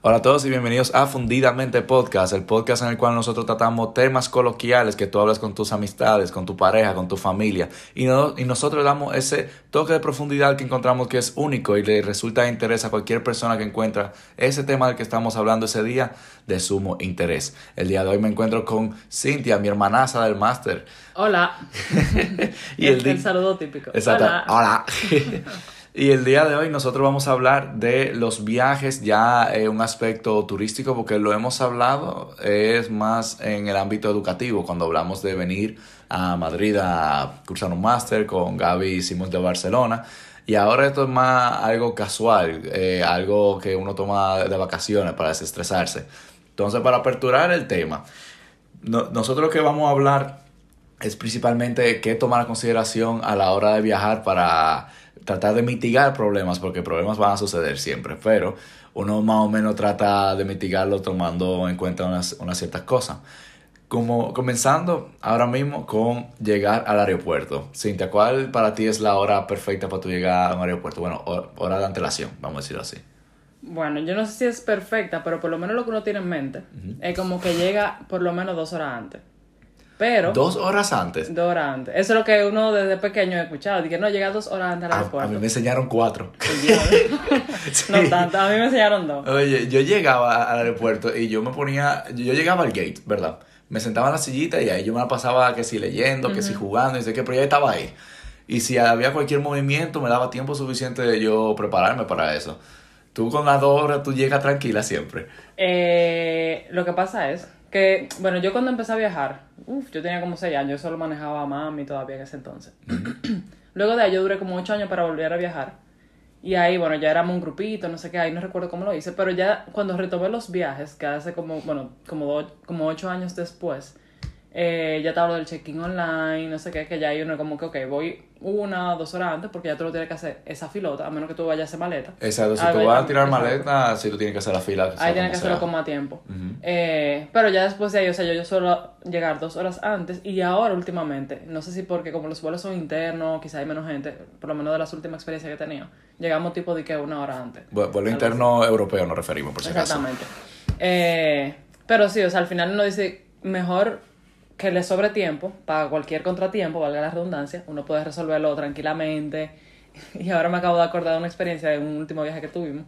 Hola a todos y bienvenidos a Fundidamente Podcast, el podcast en el cual nosotros tratamos temas coloquiales que tú hablas con tus amistades, con tu pareja, con tu familia y, no, y nosotros damos ese toque de profundidad que encontramos que es único y le resulta de interés a cualquier persona que encuentra ese tema del que estamos hablando ese día de sumo interés. El día de hoy me encuentro con Cintia, mi hermanaza del máster. Hola. y el, el, saludo típico. Exacto. Hola. Y el día de hoy nosotros vamos a hablar de los viajes, ya eh, un aspecto turístico, porque lo hemos hablado, es más en el ámbito educativo, cuando hablamos de venir a Madrid a cursar un máster con Gaby hicimos de Barcelona. Y ahora esto es más algo casual, eh, algo que uno toma de vacaciones para desestresarse. Entonces, para aperturar el tema, nosotros lo que vamos a hablar es principalmente qué tomar en consideración a la hora de viajar para tratar de mitigar problemas, porque problemas van a suceder siempre, pero uno más o menos trata de mitigarlo tomando en cuenta unas, ciertas cosas. Como comenzando ahora mismo con llegar al aeropuerto. Cintia, ¿cuál para ti es la hora perfecta para tu llegar a un aeropuerto? Bueno, hora de antelación, vamos a decirlo así. Bueno, yo no sé si es perfecta, pero por lo menos lo que uno tiene en mente es como que llega por lo menos dos horas antes. Pero. ¿Dos horas antes? Dos horas antes. Eso es lo que uno desde pequeño ha escuchado. Dije, no, llega dos horas antes al aeropuerto. A, mí me enseñaron cuatro. No tanto, a mí me enseñaron dos. Oye, yo llegaba al aeropuerto y yo me ponía. Yo llegaba al gate, ¿verdad? Me sentaba en la sillita y ahí yo me la pasaba que si leyendo, que si jugando, y sé qué, pero ya estaba ahí. Y si había cualquier movimiento, me daba tiempo suficiente de yo prepararme para eso. Tú con las dos horas, tú llegas tranquila siempre. Eh, lo que pasa es que, bueno, yo cuando empecé a viajar, uf, yo tenía como 6 años, yo solo manejaba a mami todavía en ese entonces. Luego de ahí yo duré como 8 años para volver a viajar. Y ahí, bueno, ya éramos un grupito, no sé qué, ahí no recuerdo cómo lo hice, pero ya cuando retomé los viajes, que hace como, bueno, como, como 8 años después, eh, ya te hablo del check-in online, no sé qué, que ya hay uno como que, ok, voy una o dos horas antes porque ya tú lo tienes que hacer esa filota, a menos que tú vayas a hacer maleta. Exacto, si tú vas a tirar maleta, sí tú tienes que hacer la fila. Ahí tienes que hacerlo con más tiempo. eh, pero ya después de ahí, o sea, yo, yo suelo llegar dos horas antes y ahora últimamente, no sé si porque como los vuelos son internos, quizá hay menos gente, por lo menos de las últimas experiencias que he tenido, llegamos tipo de que una hora antes. vuelo interno europeo nos referimos, por si acaso. Exactamente. Eh, pero sí, o sea, al final uno dice, mejor que le sobre tiempo para cualquier contratiempo, valga la redundancia, uno puede resolverlo tranquilamente. Y ahora me acabo de acordar de una experiencia de un último viaje que tuvimos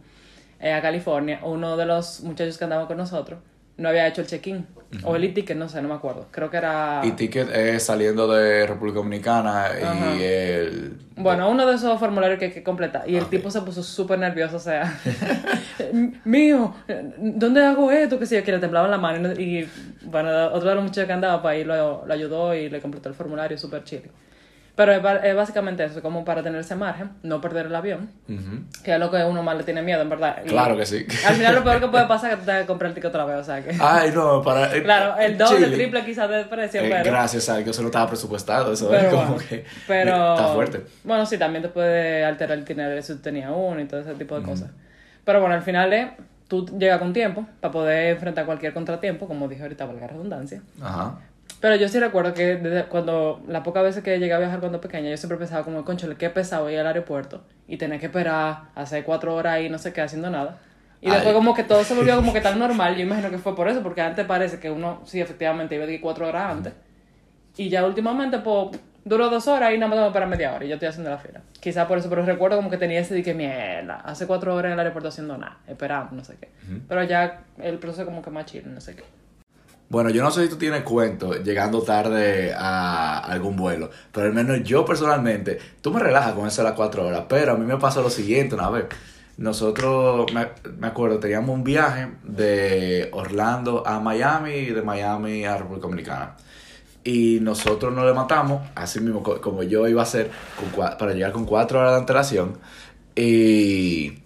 eh, a California. Uno de los muchachos que andaba con nosotros no había hecho el check-in. O el e-ticket, no sé, no me acuerdo. Creo que era... E-ticket es saliendo de República Dominicana y el... Bueno, uno de esos formularios que hay que completar. Y el tipo se puso súper nervioso, o sea... Mío, ¿dónde hago esto? Que si yo que le temblaba la mano. Y bueno, otro de los muchachos que andaba, pues ahí lo, lo ayudó y le completó el formulario súper chido. Pero es, básicamente eso, como para tener ese margen, no perder el avión, que es lo que uno más le tiene miedo, en verdad. claro que sí. Al final lo peor que puede pasar es que te tengas que comprar el ticket otra vez, o sea que... Ay, no, para... Eh, claro, el doble, el triple quizás de precio, eh, pero... Gracias, sea, que eso no estaba presupuestado, eso es como que... Pero... Está fuerte. Bueno, sí, también te puede alterar el dinero si tú tenías uno y todo ese tipo de cosas. Pero bueno, al final es... Tú llegas con tiempo para poder enfrentar cualquier contratiempo, como dije ahorita, valga redundancia. Ajá. Pero yo sí recuerdo que desde cuando, las pocas veces que llegué a viajar cuando pequeña, yo siempre pensaba como, concho, qué pesado ir al aeropuerto y tener que esperar, hacer cuatro horas ahí, no sé qué, haciendo nada. Y después como que todo se volvió como que tan normal, yo imagino que fue por eso, porque antes parece que uno, sí, efectivamente, iba de cuatro horas antes. Y ya últimamente, pues, duró dos horas y nada más tengo para media hora y yo estoy haciendo la fila. Quizás por eso, pero recuerdo como que tenía ese de que mierda, hace cuatro horas en el aeropuerto haciendo nada, esperando, no sé qué. Pero ya el proceso como que más chido, no sé qué. Bueno, yo no sé si tú tienes cuento llegando tarde a algún vuelo, pero al menos yo personalmente, tú me relajas con eso a las cuatro horas, pero a mí me pasó lo siguiente una vez. Nosotros, me, acuerdo, teníamos un viaje de Orlando a Miami y de Miami a República Dominicana. Y nosotros nos levantamos, así mismo como yo iba a hacer, para llegar con cuatro horas de antelación. Y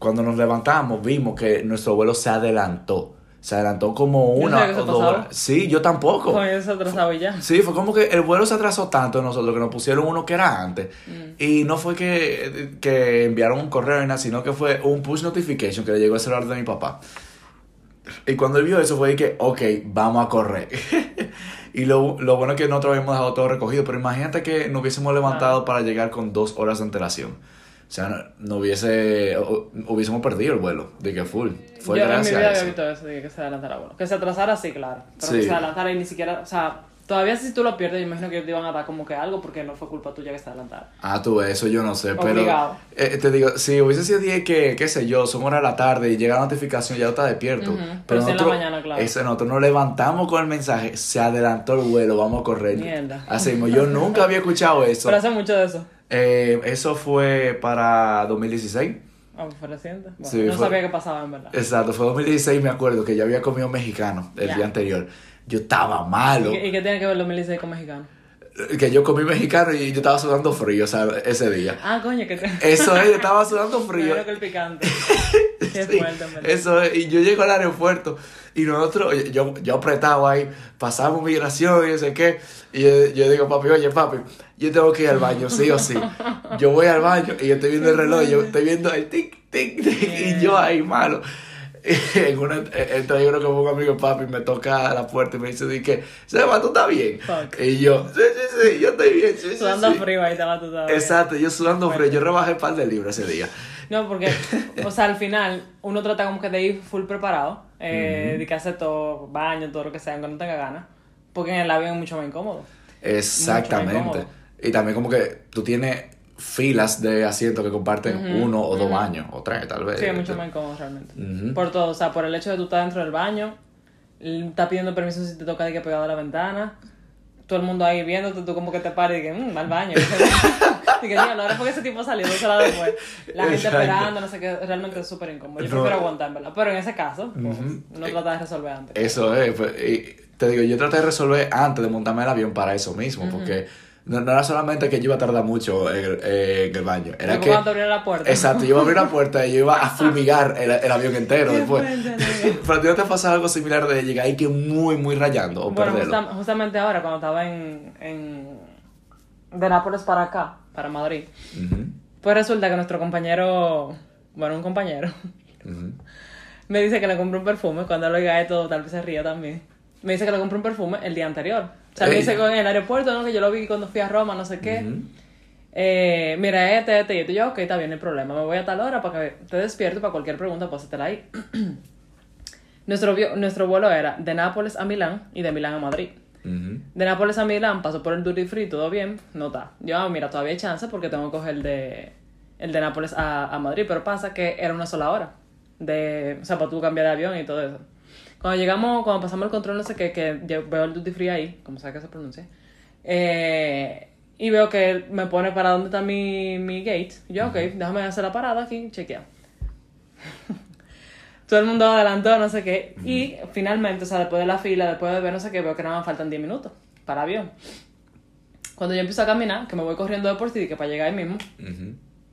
cuando nos levantamos, vimos que nuestro vuelo se adelantó se adelantó como una o dos horas. Sí, yo tampoco. Se atrasaba ya. Sí, fue como que el vuelo se atrasó tanto nosotros que nos pusieron uno que era antes. Mm. Y no fue que, que enviaron un correo ni nada, sino que fue un push notification que le llegó al celular de mi papá. Y cuando él vio eso fue que, ok, vamos a correr. y lo, lo, bueno es que nosotros habíamos dejado todo recogido, pero imagínate que nos hubiésemos levantado para llegar con dos horas de antelación. O sea, no, hubiese, hubiésemos perdido el vuelo, de que full. Fue Yo en mi vida había visto eso, de que se adelantara el vuelo. Que se atrasara, sí, claro. Pero que se adelantara y ni siquiera, o sea, Todavía si tú lo pierdes, yo imagino que te iban a dar como que algo porque no fue culpa tuya que está adelantado. Ah, tú, eso yo no sé, pero... Eh, te digo, si hubiese sido día que, qué sé yo, son horas de la tarde y llega la notificación, ya está despierto. Pero, nosotros, en la mañana, claro. Ese, nosotros nos levantamos con el mensaje, se adelantó el vuelo, vamos a correr. Mierda. Así yo nunca había escuchado eso. Pero hace mucho de eso. Eh, eso fue para 2016. Ah, fue reciente. no sabía qué pasaba en verdad. Exacto, fue 2016, me acuerdo que yo había comido mexicano el día anterior yo estaba malo. ¿Y qué, tiene que ver los 2016 con mexicano? Que yo comí mexicano y yo estaba sudando frío, o sea, ese día. Ah, coño, que te... Eso es, yo estaba sudando frío. que el picante. Qué sí, Eso es, y yo llego al aeropuerto y nosotros, yo, yo apretado ahí, pasamos migración y no sé qué. Y yo, digo, papi, oye, papi, yo tengo que ir al baño, sí o sí. Yo voy al baño y yo estoy viendo el reloj, yo estoy viendo el tic, tic, tic, y yo ahí malo. en una, entonces yo creo que un amigo papi me toca la puerta y me dice, que, Seba, ¿tú estás bien? Y yo, sí, sí, sí, yo estoy bien. Sí, sudando frío ahí estaba tú bien. Exacto, yo sudando frío, yo rebajé un par de libras ese día. No, porque, o sea, al final uno trata como que de ir full preparado, eh, de que hace todo, baño, todo lo que sea, aunque no tenga ganas, porque en el avión es mucho más incómodo. Exactamente. Y también como que tú tienes filas de asientos que comparten uno o dos baños, o tres tal vez. Sí, es mucho más incómodo realmente. Por todo, o sea, por el hecho de tú estar dentro del baño, estás pidiendo permiso si te toca de que pegado a la ventana, todo el mundo ahí viéndote, tú como que te pares y que, mmm, al baño. y que, la ahora porque ese tipo salió dos horas después. La gente esperando, no sé qué, realmente es súper incómodo. Yo prefiero aguantar, ¿verdad? Pero en ese caso, pues, uno trata de resolver antes. Eso es, pues, y te digo, yo traté de resolver antes de montarme el avión para eso mismo, porque no, no, era solamente que yo iba a tardar mucho en, en el baño. Era que. abrir la puerta. Exacto, yo iba a abrir la puerta y yo iba a fumigar el, el avión entero después. Pero a ti no te pasa algo similar de llegar ahí que muy, muy rayando o bueno, justamente ahora, cuando estaba en, en. de Nápoles para acá, para Madrid, pues resulta que nuestro compañero. Bueno, un compañero. me dice que le compró un perfume. Cuando lo oiga de todo, tal vez se ría también. Me dice que le compró un perfume el día anterior. Me dice en el aeropuerto, ¿no? Que yo lo vi cuando fui a Roma, no sé qué. eh, mira, este, este y este. Yo, ok, está bien, no hay problema. Me voy a tal hora para que te despierto para cualquier pregunta, pues la ahí. nuestro, nuestro vuelo era de Nápoles a Milán y de Milán a Madrid. De Nápoles a Milán pasó por el duty free, todo bien, no está. Yo, ah, mira, todavía hay chance porque tengo que coger el de, el de Nápoles a, a Madrid, pero pasa que era una sola hora. De, o sea, para tú cambiar de avión y todo eso. Cuando llegamos, cuando pasamos el control, no sé qué, que veo el duty free ahí, como sea que se pronuncia, eh, y veo que me pone para dónde está mi, mi gate. yo, ok, déjame hacer la parada aquí, chequea. Todo el mundo adelantó, no sé qué. Y finalmente, o sea, después de la fila, después de ver no sé qué, veo que nada más faltan 10 minutos para avión. Cuando yo empiezo a caminar, que me voy corriendo de por sí, que para llegar ahí mismo,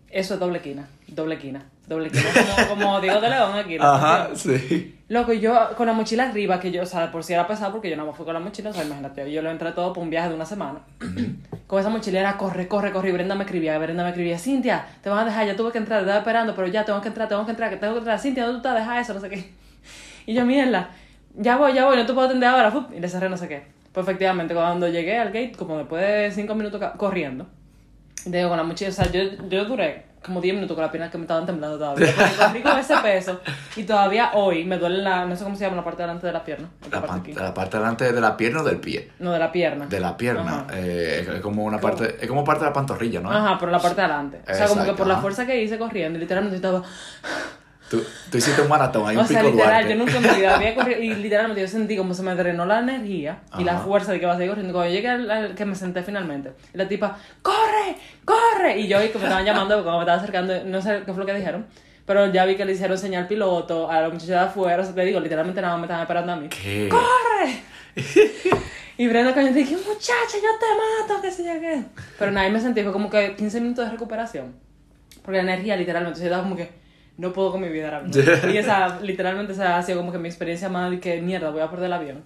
eso es doble quina, doble quina, doble quina, como, como Diego de León aquí. Ajá, sí. Loco, yo con la mochila arriba, que yo, o sea, por si era pesado, porque yo no me fui con la mochila, o sea, imagínate, yo lo entré todo por un viaje de una semana. con esa mochilera, corre, corre, corre, y Brenda me escribía, Brenda me escribía, Cintia, te van a dejar, ya tuve que entrar, te estaba esperando, pero ya tengo que entrar, tengo que entrar, que tengo que entrar, Cintia, ¿dónde tú estás? Deja eso, no sé qué. Y yo, mierda, ya voy, ya voy, no te puedo atender ahora, y le cerré no sé qué. Pues efectivamente, cuando llegué al gate, como después de cinco minutos corriendo, digo, con la mochila, o sea, yo, yo duré como 10 minutos con las piernas que me estaban temblando todavía. Porque con ese peso y todavía hoy me duele la, no sé cómo se llama, la parte delante de la pierna. La, parte, la parte delante de la pierna o del pie. No, de la pierna. De la pierna. Eh, es como una parte, es como parte de la pantorrilla, ¿no? Ajá, pero la parte de adelante. O sea, como que por la fuerza que hice corriendo, literalmente estaba... Tú, tú, hiciste un maratón, hay o un pico sea, literal, yo nunca me había corrido y literalmente yo sentí como se me drenó la energía y la fuerza de que iba a seguir corriendo. Cuando llegué al, que me senté finalmente, y la tipa, ¡corre! ¡corre! Y yo vi que me estaban llamando, como me estaba acercando, no sé qué fue lo que dijeron, pero ya vi que le hicieron señal piloto a la muchacha de afuera, o sea, te digo, literalmente nada más me estaban esperando a mí. ¿Qué? ¡corre! y Brenda Cañón dije, muchacha, yo te mato, qué sé yo qué. Pero nada, me sentí, fue como que 15 minutos de recuperación. Porque la energía, literalmente, se estaba como que no puedo con mi vida ahora mismo. y esa, literalmente, esa ha sido como que mi experiencia más de que mierda, voy a perder el avión.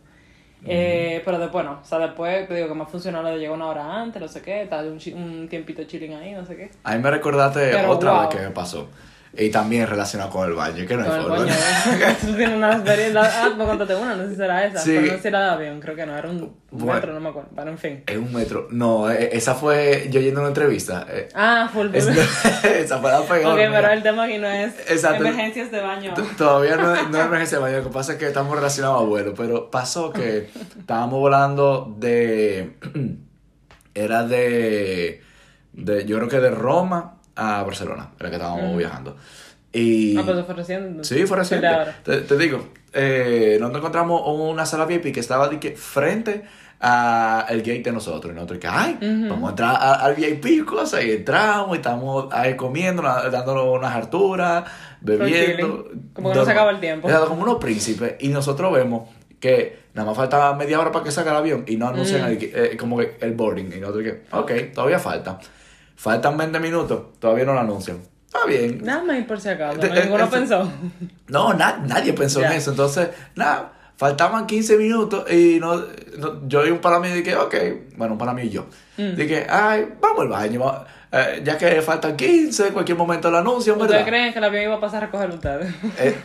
Eh, pero después no, o sea, después te digo que me ha funcionado de llegar una hora antes, no sé qué, tal un, un tiempito chilling ahí, no sé qué. A mí me recordaste otra vez que me pasó. Y también relacionado con el baño, que no hay forma. Tú tienes una experiencia. Ah, pues contate una, no sé si será esa. Sí. Pero no sé si era de avión, creo que no, era un metro, no me acuerdo. Pero en fin. Es un metro. No, e, esa fue yo yendo a una entrevista. Eh. Ah, full es, Esa fue la peor. Ok, pero el tema aquí no es emergencias de baño. Todavía no, no es emergencia de baño, lo que pasa es que estamos relacionados a vuelo. Pero pasó que estábamos volando de. era de, de. Yo creo que de Roma a Barcelona, era que estábamos viajando. Y... Ah, pero fue reciente. Sí, fue reciente. Te, te, digo, eh, nosotros encontramos una sala VIP que estaba de que frente al gate de nosotros. Y nosotros que, ay, vamos a entrar al VIP y cosas. Y entramos y estamos ahí comiendo, dándonos unas harturas, bebiendo. Como que no se acaba el tiempo. como unos príncipes. Y nosotros vemos que nada más faltaba media hora para que salga el avión y no anuncian el, eh, como que el boarding. Y nosotros que, ok, todavía falta. Faltan 20 minutos, todavía no lo anuncian. Está bien. Nada más por si acaso, ninguno pensó. No, nadie pensó en eso. Entonces, nada, faltaban 15 minutos y no, yo y un para mí dije, ok, bueno, un para mí y yo. Mm. Dije, ay, vamos al baño. Eh, ya que faltan 15, en cualquier momento lo anuncian, ¿verdad? ¿Ustedes creen que el avión iba a pasar a recoger ustedes? Eh,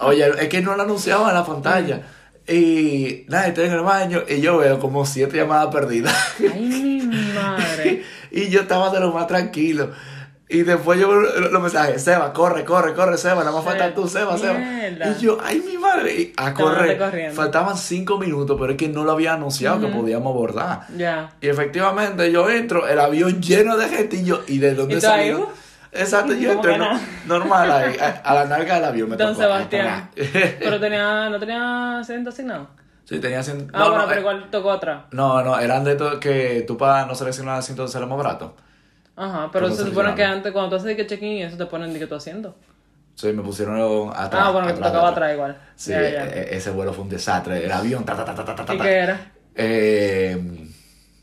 oye, es que no lo anunciaba en la pantalla. Y nada, estoy en el baño y yo veo como siete llamadas perdidas. Ay, mi madre. y yo estaba de lo más tranquilo. Y después yo los mensajes, Seba, corre, corre, corre, Seba, nada más falta tú, Seba, Seba. Y yo, ay, mi madre, y a correr. Faltaban cinco minutos, pero es que no lo había anunciado que podíamos abordar. Ya. Y efectivamente yo entro, el avión lleno de gente y yo, ¿y de dónde salió? Exacto, yo entro normal ahí, a, la narga del avión me Don Sebastián. pero tenía, no tenía asiento asignado. Sí, tenía asiento. Ah, bueno, pero eh, igual tocó atrás. No, no, eran de todo que tú para no seleccionar asiento se lo más barato. Ajá, pero se supone que antes, cuando tú haces que check-in eso te ponen de que tú haciendo. Sí, me pusieron atrás. Ah, bueno, que te tocaba atrás igual. Sí, e, e, ese vuelo fue un desastre. El avión, ta, ta, ta, ta, ta, ta. ¿Y qué era? Eh,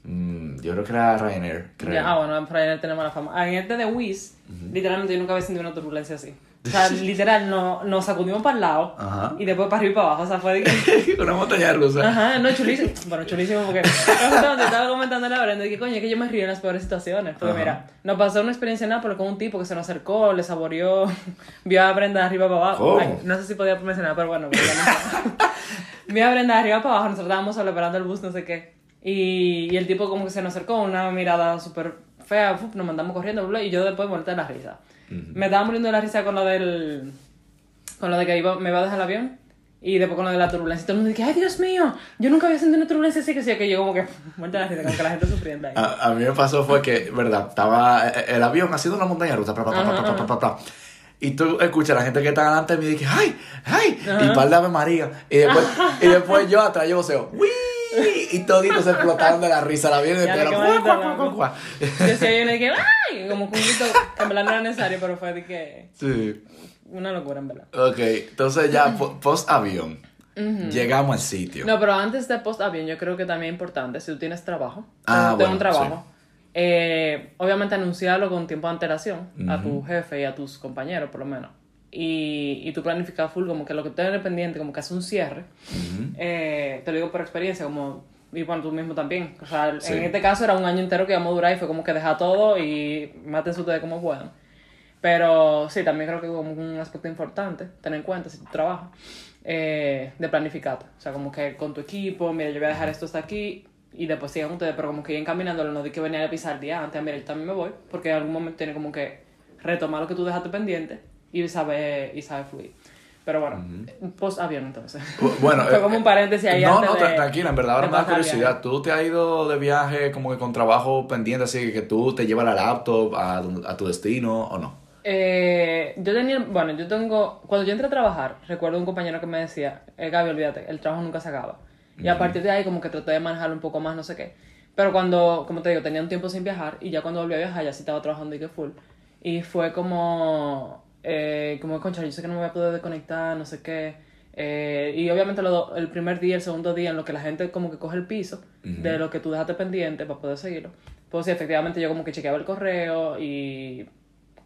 mm, yo creo que era Ryanair. Creo. ah, bueno, en Ryanair tenemos la fama. En este de Wizz, literalmente yo nunca había sentido una turbulencia así. O sea, literal, no, nos sacudimos para el lado y después para arriba y para abajo. O sea, fue de. Una montaña rusa. Ajá, no, chulísimo. Bueno, chulísimo porque... Te estaba comentando la Brenda de que, coño, es que yo me río en las peores situaciones. Porque mira, nos pasó una experiencia en Nápoles con un tipo que se nos acercó, le saboreó, vio a Brenda de arriba para abajo. no sé si podía mencionar, pero bueno. Pero vio a Brenda de arriba para abajo, nosotros estábamos solo esperando el bus, no sé qué. Y, y el tipo como que se nos acercó, una mirada súper fea, nos mandamos corriendo, y yo después volteé la risa. Me estaba muriendo de la risa con lo del. con lo de que iba, me iba a dejar el avión. Y después con lo de la turbulencia. Y todo el mundo dice, ¡ay, Dios mío! Yo nunca había sentido una turbulencia así que sí, que yo como que. Muerta la risa, como que la gente sufriendo ahí. A, a, mí me pasó fue que, ¿verdad? Estaba el avión haciendo una montaña rusa. y tú escuchas a la gente que está delante de mí y dices, ¡ay! ¡ay! Y par de Ave María. Y después, y después yo atrás yo voceo, ¡Wii! y toditos se explotaron de la risa, la vieron entera. Decía yo, que. Como un grito que en verdad no era necesario, pero fue de que. Sí. Una locura, en verdad. Ok, entonces ya post avión. Llegamos al sitio. No, pero antes de post avión, yo creo que también es importante, si tú tienes trabajo, ah, un trabajo, eh, obviamente anunciarlo con tiempo de antelación a tu jefe y a tus compañeros, por lo menos y, y tú planificas full, como que lo que tienes pendiente, como que hace un cierre, eh, te lo digo por experiencia, como, y bueno, tú mismo también. O sea, en este caso era un año entero que íbamos a durar y fue como que deja todo y maten ustedes como puedan. Pero sí, también creo que como un aspecto importante, tener en cuenta si tú trabajas, eh, de planificar. O sea, como que con tu equipo, mira, yo voy a dejar esto hasta aquí y después sigan ustedes, pero como que ir caminándolo, no di que venía a pisar el día antes, mira, yo también me voy, porque en algún momento tiene como que retomar lo que tú dejaste pendiente y sabe, y sabe fluir. Pero bueno, post avión entonces. Bueno, fue como un paréntesis ahí. No, no, tranquila, en verdad ahora me da curiosidad. ¿Tú te has ido de viaje como que con trabajo pendiente, así que tú te llevas la laptop a, a tu destino o no? Eh, yo tenía, bueno, yo tengo, cuando yo entré a trabajar, recuerdo un compañero que me decía, eh, Gaby, olvídate, el trabajo nunca se acaba. Y a partir de ahí como que traté de manejarlo un poco más, no sé qué. Pero cuando, como te digo, tenía un tiempo sin viajar y ya cuando volví a viajar ya sí estaba trabajando y que full. Y fue como, eh, como, concha, yo sé que no me voy a poder desconectar, no sé qué. Eh, y obviamente lo, el primer día, el segundo día, en lo que la gente como que coge el piso de lo que tú dejaste pendiente para poder seguirlo. Pues sí, efectivamente yo como que chequeaba el correo y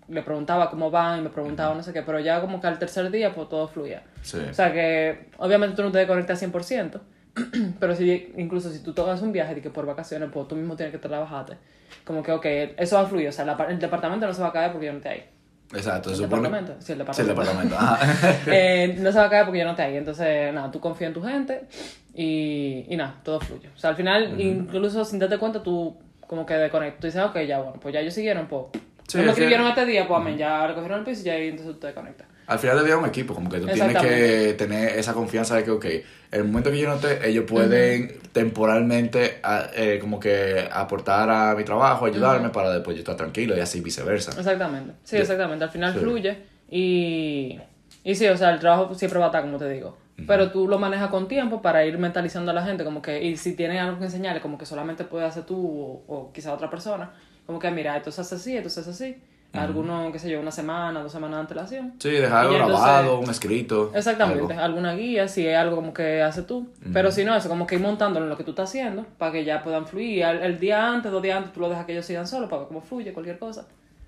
le preguntaba cómo van y me preguntaba no sé qué, pero ya como que al tercer día pues todo fluía. O sea que obviamente tú no te desconectas 100%, pero si incluso si tú tomas un viaje de que por vacaciones, pues tú mismo tienes que trabajarte. Como que, ok, eso va a fluir, o sea, el departamento no se va a caer porque yo no estoy ahí. Exacto, ¿El se supone. departamento? Sí, el Sí, el departamento. departamento. Ajá. Eh, no se va a caer porque yo no estoy ahí. Entonces, nada, tú confías en tu gente y, y nada, todo fluye. O sea, al final, incluso sin darte cuenta, tú como que desconectas. Tú dices, ok, ya, bueno, pues ya ellos siguieron, pues. Sí, no me que- escribieron este día, pues amén, ya recogieron el piso y ya ahí entonces tú te desconectas. Al final es un equipo, como que tú tienes que tener esa confianza de que, ok, en el momento que yo no esté, ellos pueden temporalmente a- eh, como que aportar a mi trabajo, ayudarme para después yo estar tranquilo y así viceversa. Exactamente. Sí, exactamente. Al final Sí. fluye y, y sí, o sea, el trabajo siempre va a estar, como te digo. Pero tú lo manejas con tiempo para ir mentalizando a la gente, como que, y si tienen algo que enseñarle, como que solamente puede hacer tú o, o quizá otra persona, como que mira, esto se hace así, esto se hace así. Alguno, qué sé yo, una semana, dos semanas de antelación. Sí, dejar algo entonces- grabado, un escrito. Exactamente, algo. alguna guía, si es algo como que haces tú. Pero si no, eso como que ir montándolo en lo que tú estás haciendo para que ya puedan fluir. El, el día antes, dos días antes, tú lo dejas que ellos sigan solos para ver cómo fluye cualquier cosa.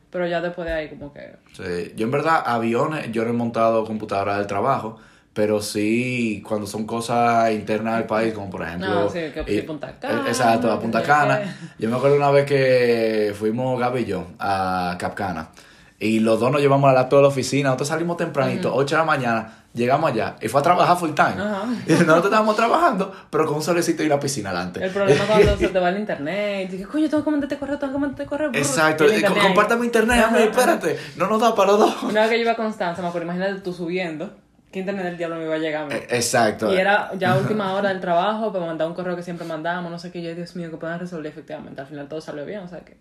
Pero ya después de ahí, como que. Sí, Yo en verdad, aviones, yo no he montado computadora del trabajo, pero sí cuando son cosas internas del país, como por ejemplo... No, sí, que eh, Punta eh, Cana, Exacto, a Punta Cana. Yo me acuerdo una vez que fuimos Gaby y yo a Capcana. Y los dos nos llevamos a la laptop de la oficina, nosotros salimos tempranito, 8 de la mañana, llegamos allá y fue a trabajar full time. Ajá. Y nosotros estábamos trabajando, pero con un solecito y una piscina delante. El problema es cuando se te va el internet. Y dices, coño, tengo que mandarte correo, tengo que mandarte correo. Exacto, y eh, compártame internet, ajá. espérate, no nos da para los dos. Una vez que yo iba a Constanza, me acuerdo, imagínate tú subiendo. ¿Qué internet del diablo me iba a llegar a mí? Eh, Exacto. Y era ya última hora del trabajo para mandar un correo que siempre mandábamos, no sé qué, yo, Dios mío, que puedan resolver efectivamente. Al final todo salió bien, o sea que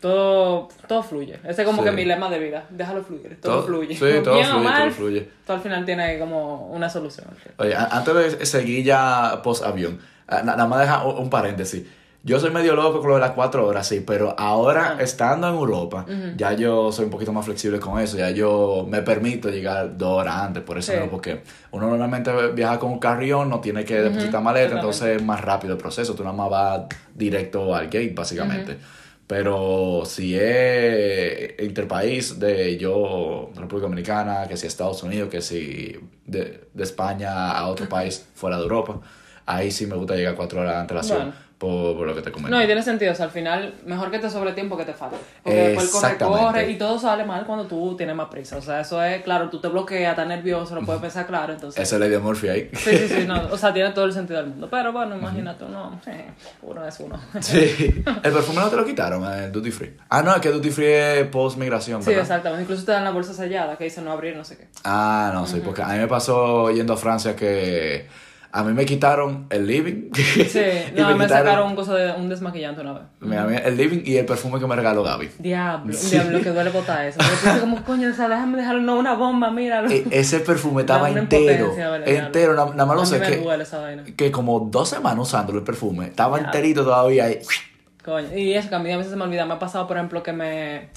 todo, todo fluye. Ese es como Sí. que mi lema de vida, déjalo fluir, todo, Todo- fluye. sí, todo Bien fluye, mal, todo fluye. Todo al final tiene como una solución. Oye, antes de seguir ya post avión, ah, na- nada más deja un paréntesis. Yo soy medio loco con lo de las cuatro horas, sí, pero ahora Ah. estando en Europa, ya yo soy un poquito más flexible con eso, ya yo me permito llegar dos horas antes, por eso Sí. no, porque uno normalmente viaja con un carrión, no tiene que depositar maleta, exactamente. entonces es más rápido el proceso, tú nada más vas directo al gate, básicamente. Pero si es interpaís de yo, República Dominicana, que si Estados Unidos, que si de, de España a otro país fuera de Europa, ahí sí me gusta llegar cuatro horas de antelación Bueno. Por, por lo que te comento. No, y tiene sentido, o sea, al final, mejor que te sobre tiempo que te falte. Porque después corre, corre y todo sale mal cuando tú tienes más prisa. O sea, eso es, claro, tú te bloqueas, estás nervioso, no puedes pensar claro, entonces... Esa es la idea de Murphy ahí. Sí, sí, sí, no, o sea, tiene todo el sentido del mundo. Pero bueno, imagínate, uno, eh, uno es uno. Sí. El perfume no te lo quitaron, el Duty Free. Ah, no, es que Duty Free es post migración, Sí, exactamente. Incluso te dan la bolsa sellada que dice no abrir, no sé qué. Ah, no, sí, porque a mí me pasó yendo a Francia que a mí me quitaron el living. Sí, y no, me, quitaron- sacaron un coso de un desmaquillante una vez. Mí el living y el perfume que me regaló Gaby. Diablo, diablo, que duele botar eso. Dices como, coño, o sea, déjame dejarlo, no, una bomba, míralo. E- ese perfume estaba entero. vale, entero, nada, nada más lo sé me que, duele esa vaina. que como dos semanas usándolo el perfume. Estaba enterito todavía ahí. Coño, y eso que a mí a veces se me olvida. Me ha pasado, por ejemplo, que me.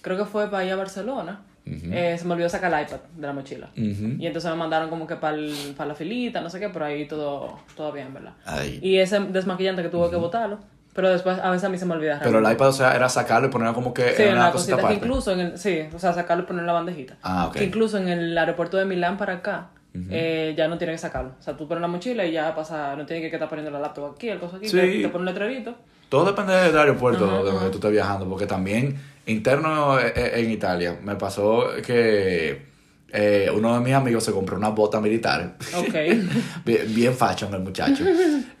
Creo que fue para ir a Barcelona. Eh, se me olvidó sacar el iPad de la mochila. Y entonces me mandaron como que para la filita, no sé qué, pero ahí todo, todo bien, ¿verdad? Ay. Y ese desmaquillante que tuve que botarlo. Pero después a veces a mí se me olvida. Pero el iPad, o sea, era sacarlo y ponerlo como que Sí, en una cosita cosita que aparte. incluso en el, sí, o sea, sacarlo y ponerlo en la bandejita. Ah, ok. Que incluso en el aeropuerto de Milán para acá, eh, ya no tienes que sacarlo. O sea, tú pones la mochila y ya pasa, no tienes que estar poniendo la laptop aquí, el coso aquí, Sí. te, te pone un letrerito. Todo depende del aeropuerto de donde tú estés viajando, porque también interno eh, eh, en Italia me pasó que eh, uno de mis amigos se compró una bota militar. Ok. bien, bien fashion el muchacho.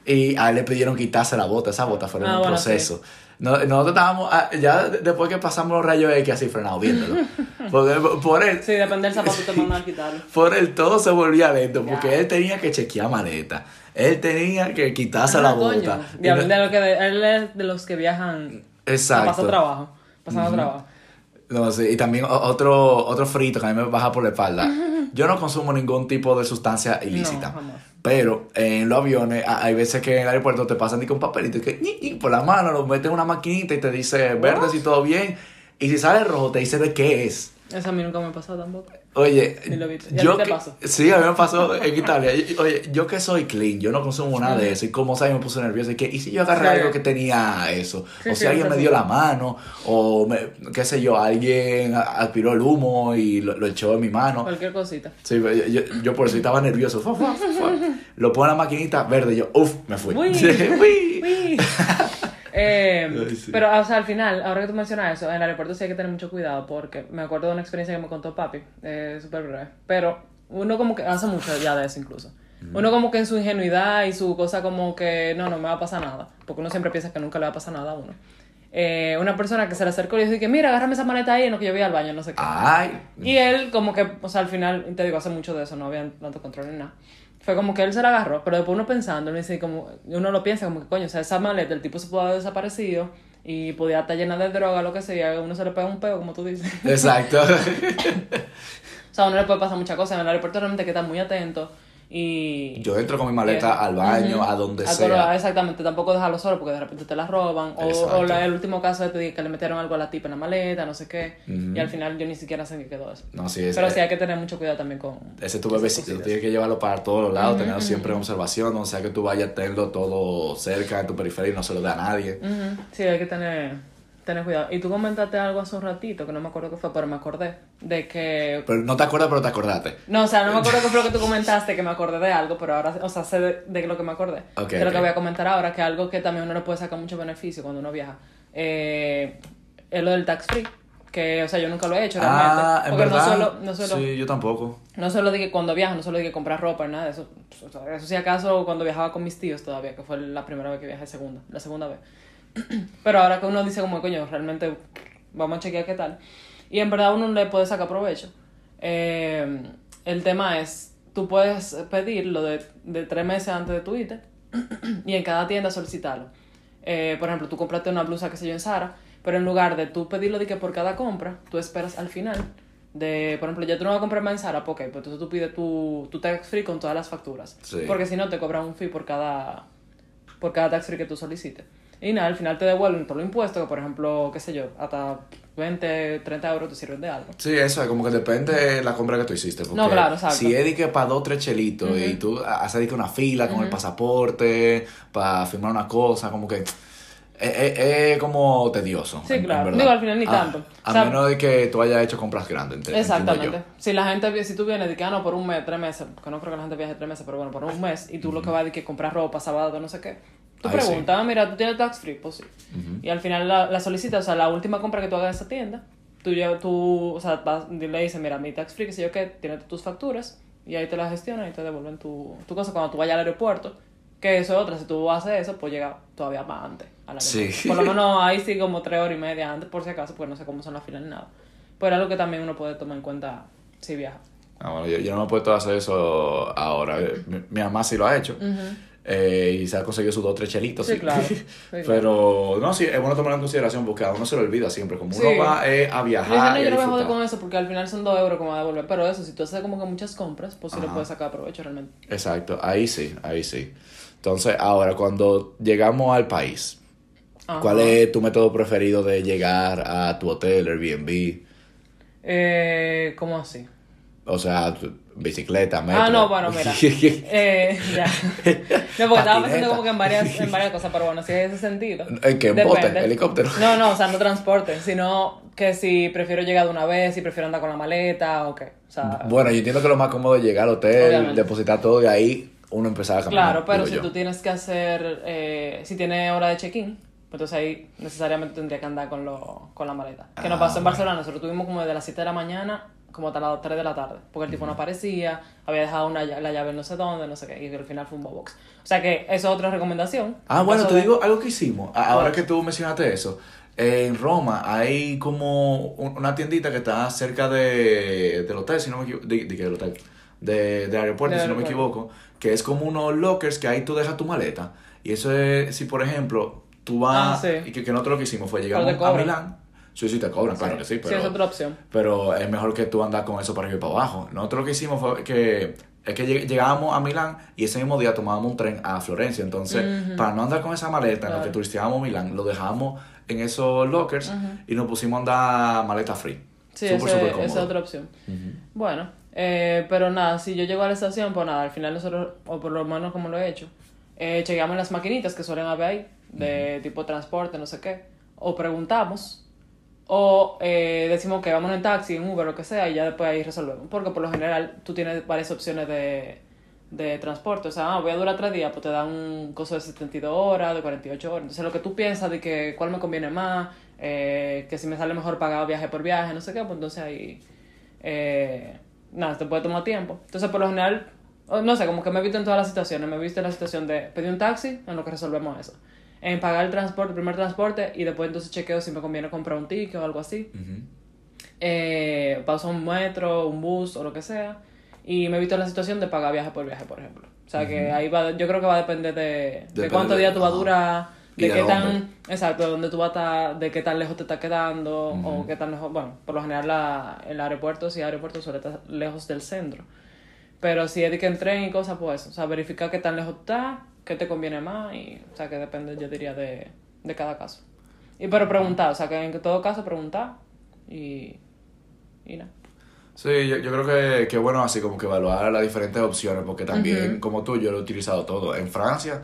y a él le pidieron quitarse la bota, esa bota fue Ah, un bueno, proceso. No- Nosotros estábamos, ah, ya de- después que pasamos los rayos X así frenados viéndolo. Porque por él, Sí, depende del zapato te mandan a quitarlo. por él todo se volvía lento, porque él tenía que chequear maleta. Él tenía que quitarse la Ah, coño. bota. No- de, lo que de- él es de los que viajan. Exacto. Pasa trabajo. Pasando trabajo. No, sí, y también otro, otro frito que a mí me baja por la espalda. Yo no consumo ningún tipo de sustancia ilícita. No, jamás. pero en los aviones hay veces que en el aeropuerto te pasan con papelito y que ñi, ñi, por la mano lo meten en una maquinita y te dice verde si todo bien. Y si sale rojo te dice de qué es. Eso a mí nunca me ha pasado tampoco. Oye, Ni lo viste. ¿Y a yo que- pasó? sí, a mí me pasó en Italia. Y- Oye, yo que soy clean, yo no consumo nada de eso. Y como sabes, me puse nervioso. Y que, ¿y si yo agarré algo que tenía eso? Sí, o sí, si alguien me dio la mano, o me- qué sé yo, alguien aspiró el humo y lo, lo echó en mi mano. Cualquier cosita. Sí, yo, yo, yo por eso estaba nervioso. Lo pongo en la maquinita verde yo, uff, me fui. Uy. Sí, Eh, pero, o sea, al final, ahora que tú mencionas eso, en el aeropuerto sí hay que tener mucho cuidado porque me acuerdo de una experiencia que me contó papi, eh, súper breve, pero uno como que hace mucho ya de eso incluso. Uno como que en su ingenuidad y su cosa como que no, no me va a pasar nada, porque uno siempre piensa que nunca le va a pasar nada a uno. Eh, una persona que se le acercó y dijo mira, agárrame esa maleta ahí en lo que yo voy al baño, no sé qué. Y él como que, o sea, al final, te digo, hace mucho de eso, no había tanto control ni nada. Fue como que él se la agarró, pero después uno pensando, uno, dice, como, uno lo piensa como que, coño, o sea, esa maleta, el tipo se pudo haber desaparecido y podía estar llena de droga, lo que sea, uno se le pega un peo, como tú dices. Exacto. o sea, a uno le puede pasar muchas cosas. En el aeropuerto realmente hay que estar muy atento. Y, yo entro con mi maleta al baño, a donde sea. exactamente, tampoco dejarlo solo porque de repente te la roban. O, o el último caso de que le metieron algo a la tipa en la maleta, no sé qué. Y al final yo ni siquiera sé qué quedó eso. No, sí, Pero sí hay que tener mucho cuidado también con. Ese tu bebecito, tienes que llevarlo para todos los lados, tenerlo siempre en observación, o sea que tú vayas a tenerlo todo cerca en tu periferia y no se lo dé a nadie. Sí, hay que tener Tener cuidado. Y tú comentaste algo hace un ratito, que no me acuerdo qué fue, pero me acordé de que... Pero no te acuerdas, pero te acordaste. No, o sea, no me acuerdo qué fue lo que tú comentaste, que me acordé de algo, pero ahora, o sea, sé de, lo que me acordé. de lo que voy a comentar ahora, que algo que también uno le puede sacar mucho beneficio cuando uno viaja. Eh, es lo del tax free. Que, o sea, yo nunca lo he hecho realmente. Ah, porque no solo, no solo... Sí, yo tampoco. No solo de cuando viajo, no solo de que comprar ropa, nada de eso. eso sí acaso cuando viajaba con mis tíos todavía, que fue la primera vez que viajé, segunda, la segunda vez. Pero ahora que uno dice como, coño, realmente vamos a chequear qué tal. Y en verdad uno le puede sacar provecho. Eh, el tema es, tú puedes pedirlo de, de tres meses antes de tu ite y en cada tienda solicitarlo. Eh, por ejemplo, tú compraste una blusa, que sé yo, en Sara, pero en lugar de tú pedirlo de que por cada compra, tú esperas al final de, por ejemplo, ya tú no vas a comprar más en Sara, porque pues entonces tú pides tu, tu tax free con todas las facturas. Porque si no, te cobran un fee por cada, por cada tax free que tú solicites. Y nada, al final te devuelven todo lo impuesto, que por ejemplo, qué sé yo, hasta 20, 30 euros te sirven de algo. Sí, eso es como que depende de la compra que tú hiciste. no, claro, exacto. Si es que para dos, tres chelitos y tú haces una fila con el pasaporte para firmar una cosa, como que es, como tedioso. Sí, claro. Digo, al final ni ah, tanto. A menos de que tú hayas hecho compras grandes. Exactamente. Si la gente, si tú vienes de que, ah, no, por un mes, tres meses, que no creo que la gente viaje tres meses, pero bueno, por un mes, y tú lo que vas de que compras ropa, sábado, no sé qué Tú preguntas, ah, mira, ¿tú tienes tax free? Pues sí. Y al final la, la solicitas, o sea, la última compra que tú hagas de esa tienda, tú, ya, tú o sea, le dices, mira, mi tax free, que sé yo qué, tienes tus facturas, y ahí te las gestionan y te devuelven tu, tu cosa cuando tú vayas al aeropuerto. Que eso es otra, si tú haces eso, pues llega todavía más antes. A la sí. Por lo menos ahí sí como tres horas y media antes, por si acaso, porque no sé cómo son las filas ni nada. Pero es algo que también uno puede tomar en cuenta si viaja. Ah, bueno, yo, yo no me puedo hacer eso ahora. Mi, mi mamá sí lo ha hecho. Eh, y se ha conseguido sus dos tres chelitos. Sí, Claro, Pero no, sí, es bueno tomarlo en consideración porque a uno se lo olvida siempre. Como uno va eh, a viajar. Yo, no, yo no me con eso porque al final son dos euros como a devolver. Pero eso, si tú haces como que muchas compras, pues sí lo puedes sacar provecho realmente. Exacto, ahí sí, ahí sí. Entonces, ahora, cuando llegamos al país, ¿cuál es tu método preferido de llegar a tu hotel, Airbnb? Eh, ¿Cómo así? O sea, bicicleta, metro. Ah, no, bueno, mira. eh, ya. No, porque estaba pensando como que en varias, en varias cosas, pero bueno, si es ese sentido. ¿En qué? ¿Bote? ¿Helicóptero? No, no, o sea, no transporte, sino que si prefiero llegar de una vez, si prefiero andar con la maleta o qué. O sea, bueno, yo entiendo que lo más cómodo es llegar al hotel, depositar todo y ahí uno empezar a caminar. Claro, pero si tú tienes que hacer, eh, si tiene hora de check-in, entonces ahí necesariamente tendría que andar con, lo, con la maleta. Que nos pasó en ah, Barcelona, nosotros tuvimos como de las 7 de la mañana como hasta las 3 de la tarde, porque el tipo no aparecía, había dejado una, la llave no sé dónde, no sé qué, y al final fue un box. O sea que eso es otra recomendación. Ah, bueno, te digo algo que hicimos, ahora que tú mencionaste eso. En Roma hay como una tiendita que está cerca de, del hotel, si no me equivoco, de, de, del hotel, de, de aeropuerto, si no me equivoco, que es como unos lockers que ahí tú dejas tu maleta. Y eso es, si por ejemplo, tú vas, ah, y que, que nosotros lo que hicimos fue llegar a Milán, Sí, sí, te cobran, claro que sí. Pero, sí, es otra opción. Pero es mejor que tú andas con eso para arriba y para abajo. Nosotros lo que hicimos fue que es que llegábamos a Milán y ese mismo día tomábamos un tren a Florencia. Entonces, para no andar con esa maleta en lo que turisteábamos Milán, lo dejábamos en esos lockers y nos pusimos a andar maleta free. Sí, esa es otra opción. Bueno, eh, pero nada, si yo llego a la estación, pues nada, al final nosotros, o por lo menos como lo he hecho, eh, chequeamos las maquinitas que suelen haber ahí, de tipo transporte, no sé qué, o preguntamos o eh, decimos que vamos en taxi, en Uber, lo que sea, y ya después ahí resolvemos. Porque por lo general tú tienes varias opciones de, de transporte. O sea, ah, voy a durar tres días, pues te dan un costo de 72 horas, de 48 horas. Entonces, lo que tú piensas de que cuál me conviene más, eh, que si me sale mejor pagar viaje por viaje, no sé qué, pues entonces ahí, eh, nada, te puede tomar tiempo. Entonces, por lo general, no sé, como que me he visto en todas las situaciones. Me he visto en la situación de pedir un taxi, en lo que resolvemos eso. En pagar el transporte, el primer transporte, y después entonces chequeo si me conviene comprar un ticket o algo así. eh, paso un metro, un bus o lo que sea. Y me he visto en la situación de pagar viaje por viaje, por ejemplo. O sea, que ahí va, yo creo que va a depender de, de cuántos días tú vas a durar, de, qué tan, exacto, de dónde tú vas a estar, de qué tan lejos te está quedando, o qué tan lejos, bueno, por lo general la, el aeropuerto, si el aeropuerto suele estar lejos del centro. Pero si es de que en tren y cosas, pues, o sea, verificar qué tan lejos está, qué te conviene más, y, o sea, que depende, yo diría, de, de cada caso. Y pero preguntar, o sea, que en todo caso preguntar, y, y nada. Sí, yo, yo creo que, que bueno así como que evaluar las diferentes opciones, porque también, como tú, yo lo he utilizado todo. En Francia,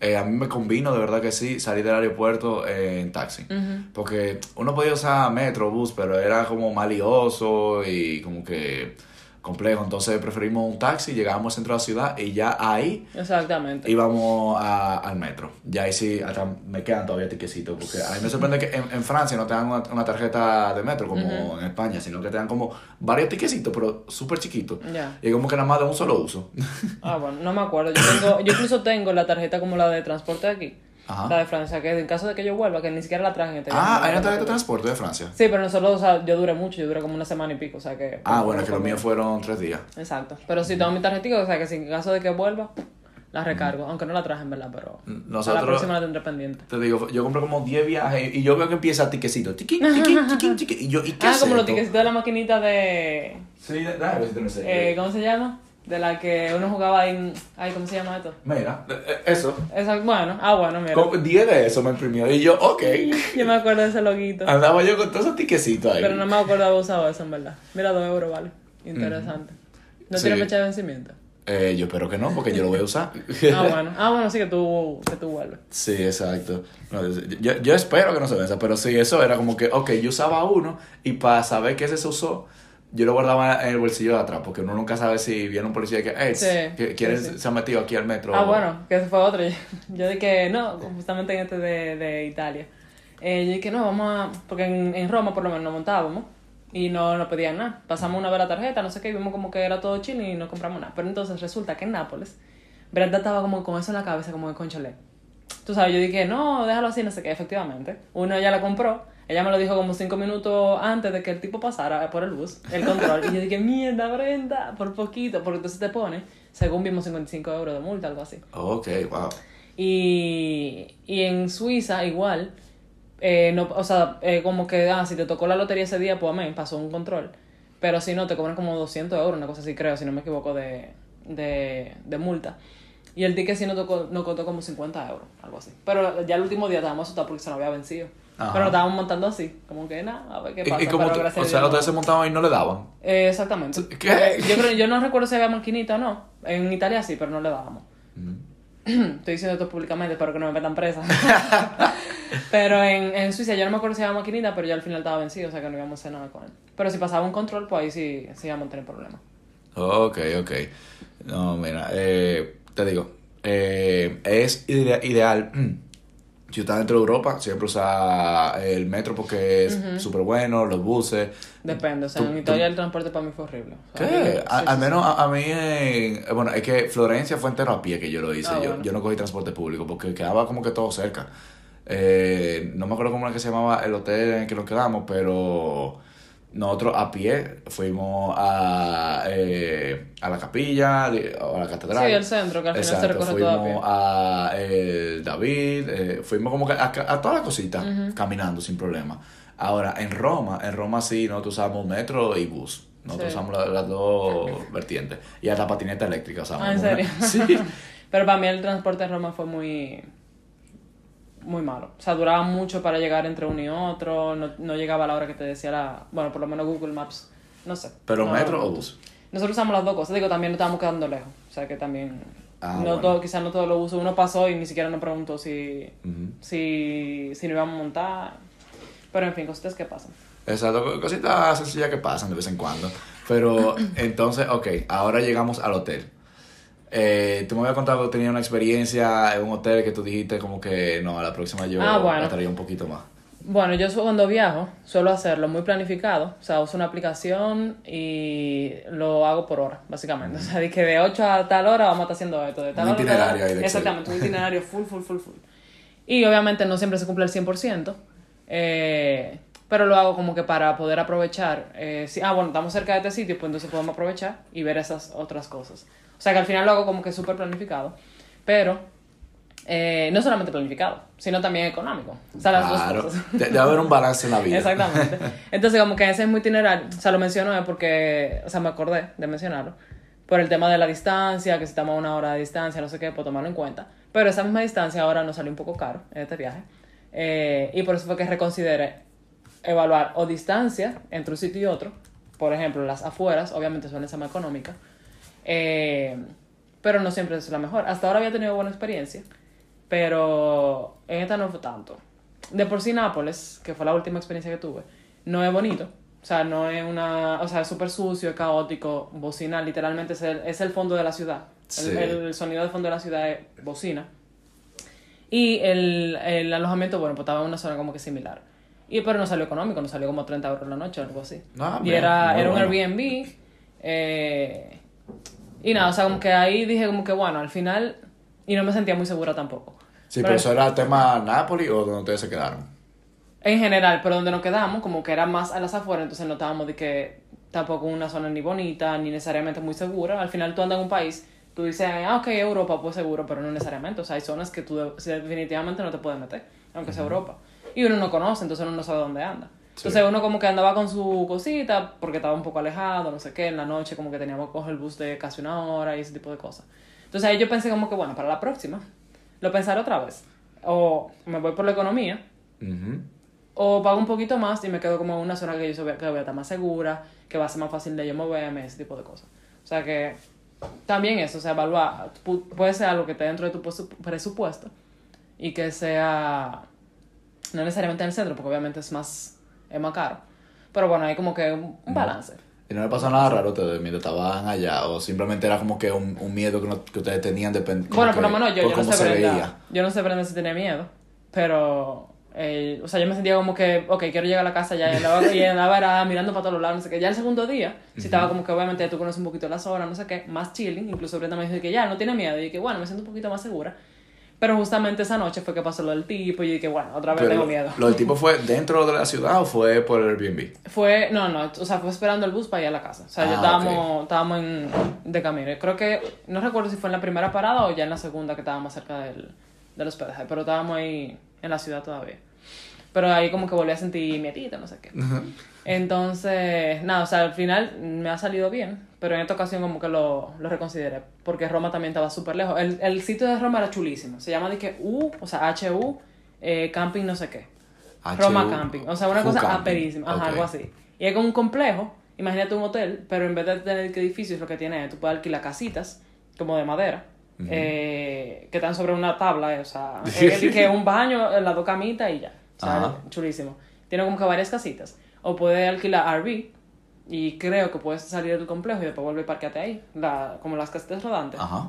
eh, a mí me convino, de verdad que sí, salir del aeropuerto en taxi. Porque uno podía usar metro, bus, pero era como malioso y como que complejo. Entonces preferimos un taxi, llegábamos al centro de la ciudad y ya ahí Exactamente. íbamos a, al metro. Ya ahí sí, hasta me quedan todavía tiquecitos. Porque a mí me sorprende que en, en Francia no te dan una, una tarjeta de metro como en España, sino que te dan como varios tiquecitos, pero súper chiquitos. Ya. Y como que nada más de un solo uso. Ah, bueno, no me acuerdo. Yo, tengo, yo incluso tengo la tarjeta como la de transporte de aquí. Ajá. La de Francia, que en caso de que yo vuelva, que ni siquiera la traje en este ah, hay una tarjeta de transporte de Francia. Sí, pero nosotros, o sea, yo duré mucho, yo duré como una semana y pico, o sea que... Ah, bueno, es que los míos fueron tres días. Exacto. Pero si tengo mi tarjetita, o sea que si en caso de que vuelva, la recargo. Aunque no la traje en verdad, pero... a la Nosotros- próxima la tendré pendiente. Te digo, yo compré como 10 viajes y yo veo que empieza tiquecito. Tiqui, tiqui, tiqui, tiqui. Y yo, ¿y qué Ah, es como los tickets de la maquinita de... Sí, déjame ver si te lo. Eh, ¿Cómo se llama? De la que uno jugaba en... Ay, ¿cómo se llama esto? Mira, eh, eh, eso. Esa, bueno, ah, bueno, mira. Como 10 de eso me imprimió. Y yo, ok. Yo me acuerdo de ese loguito. Andaba yo con todos esos tiquecitos ahí. Pero no me acuerdo haber usado eso, en verdad. Mira, 2 euros, vale. Interesante. ¿No Sí. tiene fecha de vencimiento? Eh, yo espero que no, porque yo lo voy a usar. Ah, bueno. Ah, bueno, sí que tú, que tú vuelves. Sí, exacto. No, yo, yo espero que no se venza, pero sí, eso era como que, ok, yo usaba uno y para saber que ese se usó, yo lo guardaba en el bolsillo de atrás, porque uno nunca sabe si viene un policía que, hey, Sí, que- ¿quién sí, sí. se ha metido aquí al metro? Ah, bueno, que ese fue otro. Yo dije, no, justamente en este de, de Italia. Eh, yo dije, no, vamos a. Porque en, en Roma por lo menos nos montábamos y no nos pedían nada. Pasamos una vez la tarjeta, no sé qué, y vimos como que era todo chino y no compramos nada. Pero entonces resulta que en Nápoles, Brenda estaba como con eso en la cabeza, como de conchole. Tú sabes, yo dije, no, déjalo así, no sé qué, efectivamente. Uno ya la compró. Ella me lo dijo como cinco minutos antes de que el tipo pasara por el bus, el control. y yo dije, mierda, Brenda, por poquito, porque entonces te pone, según vimos, 55 euros de multa, algo así. Ok, wow. Y, y en Suiza igual, eh, no, o sea, eh, como que, ah, si te tocó la lotería ese día, pues amén, pasó un control. Pero si no, te cobran como 200 euros, una cosa así creo, si no me equivoco, de, de, de multa. Y el ticket sí nos, tocó, nos costó como 50 euros, algo así. Pero ya el último día estábamos asustados porque se nos había vencido. Ajá. Pero lo estábamos montando así, como que nada, a ver qué ¿Y, pasa. y como tú- o sea, Dios ustedes se montaban y no le daban? Eh, exactamente. ¿Qué? Eh, Yo, creo, yo no recuerdo si había maquinita o no. En Italia sí, pero no le dábamos. Estoy diciendo esto públicamente, espero que no me metan presa. pero en, en Suiza yo no me acuerdo si había maquinita, pero ya al final estaba vencido, o sea que no íbamos a hacer nada con él. Pero si pasaba un control, pues ahí sí, sí íbamos a tener problemas. Ok, ok. No, mira, eh, te digo, eh, es ide- ideal. mm, Si estás dentro de Europa, siempre usa el metro porque es súper bueno, los buses. Depende, o sea, Tú- en Italia el transporte para mí fue horrible. O sea, ¿Qué? horrible. A- Sí, al sí, menos a, a mí, en- bueno, es que Florencia fue entero a pie que yo lo hice. Ah, yo, bueno. yo no cogí transporte público porque quedaba como que todo cerca. Eh, no me acuerdo cómo era que se llamaba el hotel en el que nos quedamos, pero nosotros a pie fuimos a, eh, a la capilla, de- a la catedral. Sí, el centro, que al final se recorre todo a fuimos a el David, eh, fuimos como que a, a todas las cositas caminando sin problema. Ahora, en Roma, en Roma sí, nosotros usamos metro y bus. Nosotros Sí. usamos la- las dos vertientes. Y hasta patineta eléctrica usamos. Ah, ¿en serio? Sí. Pero para mí el transporte en Roma fue muy muy malo. O sea, duraba mucho para llegar entre uno y otro, no, no llegaba a la hora que te decía la... Bueno, por lo menos Google Maps, no sé. ¿Pero No, metro o bus? Nosotros usamos las dos cosas, digo, también nos estábamos quedando lejos. O sea, que también... Ah, no bueno. todo, quizás no todo lo uso. Uno pasó y ni siquiera nos preguntó si, Ujú. si, si nos íbamos a montar. Pero en fin, cositas que pasan. Exacto, co- cositas sencillas que pasan de vez en cuando. Pero entonces, ok, ahora llegamos al hotel. Eh, tú me habías contado que tenías una experiencia en un hotel que tú dijiste como que no, a la próxima yo ah, bueno. un poquito más. Bueno, yo cuando viajo suelo hacerlo muy planificado, o sea, uso una aplicación y lo hago por hora, básicamente. O sea, de que de 8 a tal hora vamos a estar haciendo esto, de tal un hora. Itinerario ahí de Exactamente, un itinerario full, full, full, full. Y obviamente no siempre se cumple el 100%, eh, pero lo hago como que para poder aprovechar. Eh, si, ah, bueno, estamos cerca de este sitio, pues entonces podemos aprovechar y ver esas otras cosas. O sea, que al final lo hago como que súper planificado, pero eh, no solamente planificado, sino también económico. O sea, las dos cosas. Debe haber un balance en la vida. Exactamente. Entonces, como que ese es muy itinerario. O sea, lo menciono porque, o sea, me acordé de mencionarlo. Por el tema de la distancia, que si estamos a una hora de distancia, no sé qué, puedo tomarlo en cuenta. Pero esa misma distancia ahora nos salió un poco caro en este viaje. Eh, y por eso fue que reconsideré evaluar o distancia entre un sitio y otro. Por ejemplo, las afueras, obviamente suelen ser más económicas. Eh, pero no siempre es la mejor. Hasta ahora había tenido buena experiencia pero en esta no fue tanto. De por sí Nápoles, que fue la última experiencia que tuve, no es bonito. O sea, no es una... O sea, es súper sucio, es caótico, bocina, literalmente es el, es el fondo de la ciudad. El, sonido de fondo de la ciudad es bocina. Y el, el alojamiento, bueno, pues estaba en una zona como que similar. Y pero no salió económico, no salió como 30 euros la noche o algo así. Ah, y era, era un Airbnb. Eh, y nada, o sea, como que ahí dije como que bueno, al final y no me sentía muy segura tampoco. Sí, pero, eso era el tema Napoli o donde ustedes se quedaron. En general, pero donde nos quedamos, como que era más a las afueras, entonces notábamos de que tampoco una zona ni bonita, ni necesariamente muy segura. Al final tú andas en un país, tú dices, ah, ok, Europa, pues seguro, pero no necesariamente. O sea, hay zonas que tú definitivamente no te puedes meter, aunque sea Europa. Y uno no conoce, entonces uno no sabe dónde anda. Entonces uno como que andaba con su cosita, porque estaba un poco alejado, no sé qué, en la noche como que teníamos que coger el bus de casi una hora y ese tipo de cosas. Entonces ahí yo pensé como que, bueno, para la próxima, lo pensaré otra vez. O me voy por la economía, o pago un poquito más y me quedo como en una zona que yo que voy a estar más segura, que va a ser más fácil de yo moverme, ese tipo de cosas. O sea que también eso, o sea, evaluar, puede ser algo que esté dentro de tu presupuesto y que sea, no necesariamente en el centro, porque obviamente es más, es más caro. Pero bueno, hay como que un, balance. ¿Y no le pasó nada raro a ustedes mientras estaban allá? ¿O simplemente era como que un, un miedo que, no, que ustedes tenían de Bueno, por lo menos yo, yo no sé Brenda. Yo no sé Brenda si tenía miedo. Pero, eh, o sea, yo me sentía como que, ok, quiero llegar a la casa ya. Y andaba, y andaba era mirando para todos lados, no sé qué. Ya el segundo día, si estaba como que obviamente tú conoces un poquito las horas, no sé qué, más chilling. Incluso Brenda me dijo que ya, no tiene miedo. Y que bueno, me siento un poquito más segura. Pero justamente esa noche fue que pasó lo del tipo y dije, bueno, otra vez tengo miedo. ¿Lo del tipo fue dentro de la ciudad o fue por el Airbnb? Fue, no, no, o sea, fue esperando el bus para ir a la casa. O sea, ah, estábamos, estábamos en, de camino. Creo que, no recuerdo si fue en la primera parada o ya en la segunda que estábamos cerca del, del hospedaje, pero estábamos ahí en la ciudad todavía. Pero ahí como que volví a sentir miedito, no sé qué. Entonces, nada, o sea, al final me ha salido bien, pero en esta ocasión como que lo, lo reconsideré, porque Roma también estaba súper lejos. El, el, sitio de Roma era chulísimo, se llama de que U, o sea, HU, eh, Camping no sé qué. Roma Camping, o sea, una cosa aperísima, ajá, algo así. Y es como un complejo, imagínate un hotel, pero en vez de tener edificios, lo que tiene, tú puedes alquilar casitas, como de madera, eh, que están sobre una tabla, o sea, es que un baño, las dos camitas y ya. O sea, chulísimo. Tiene como que varias casitas. O puede alquilar RV y creo que puedes salir del complejo y después volver a parquearte ahí, la, como las casitas rodantes. Ajá.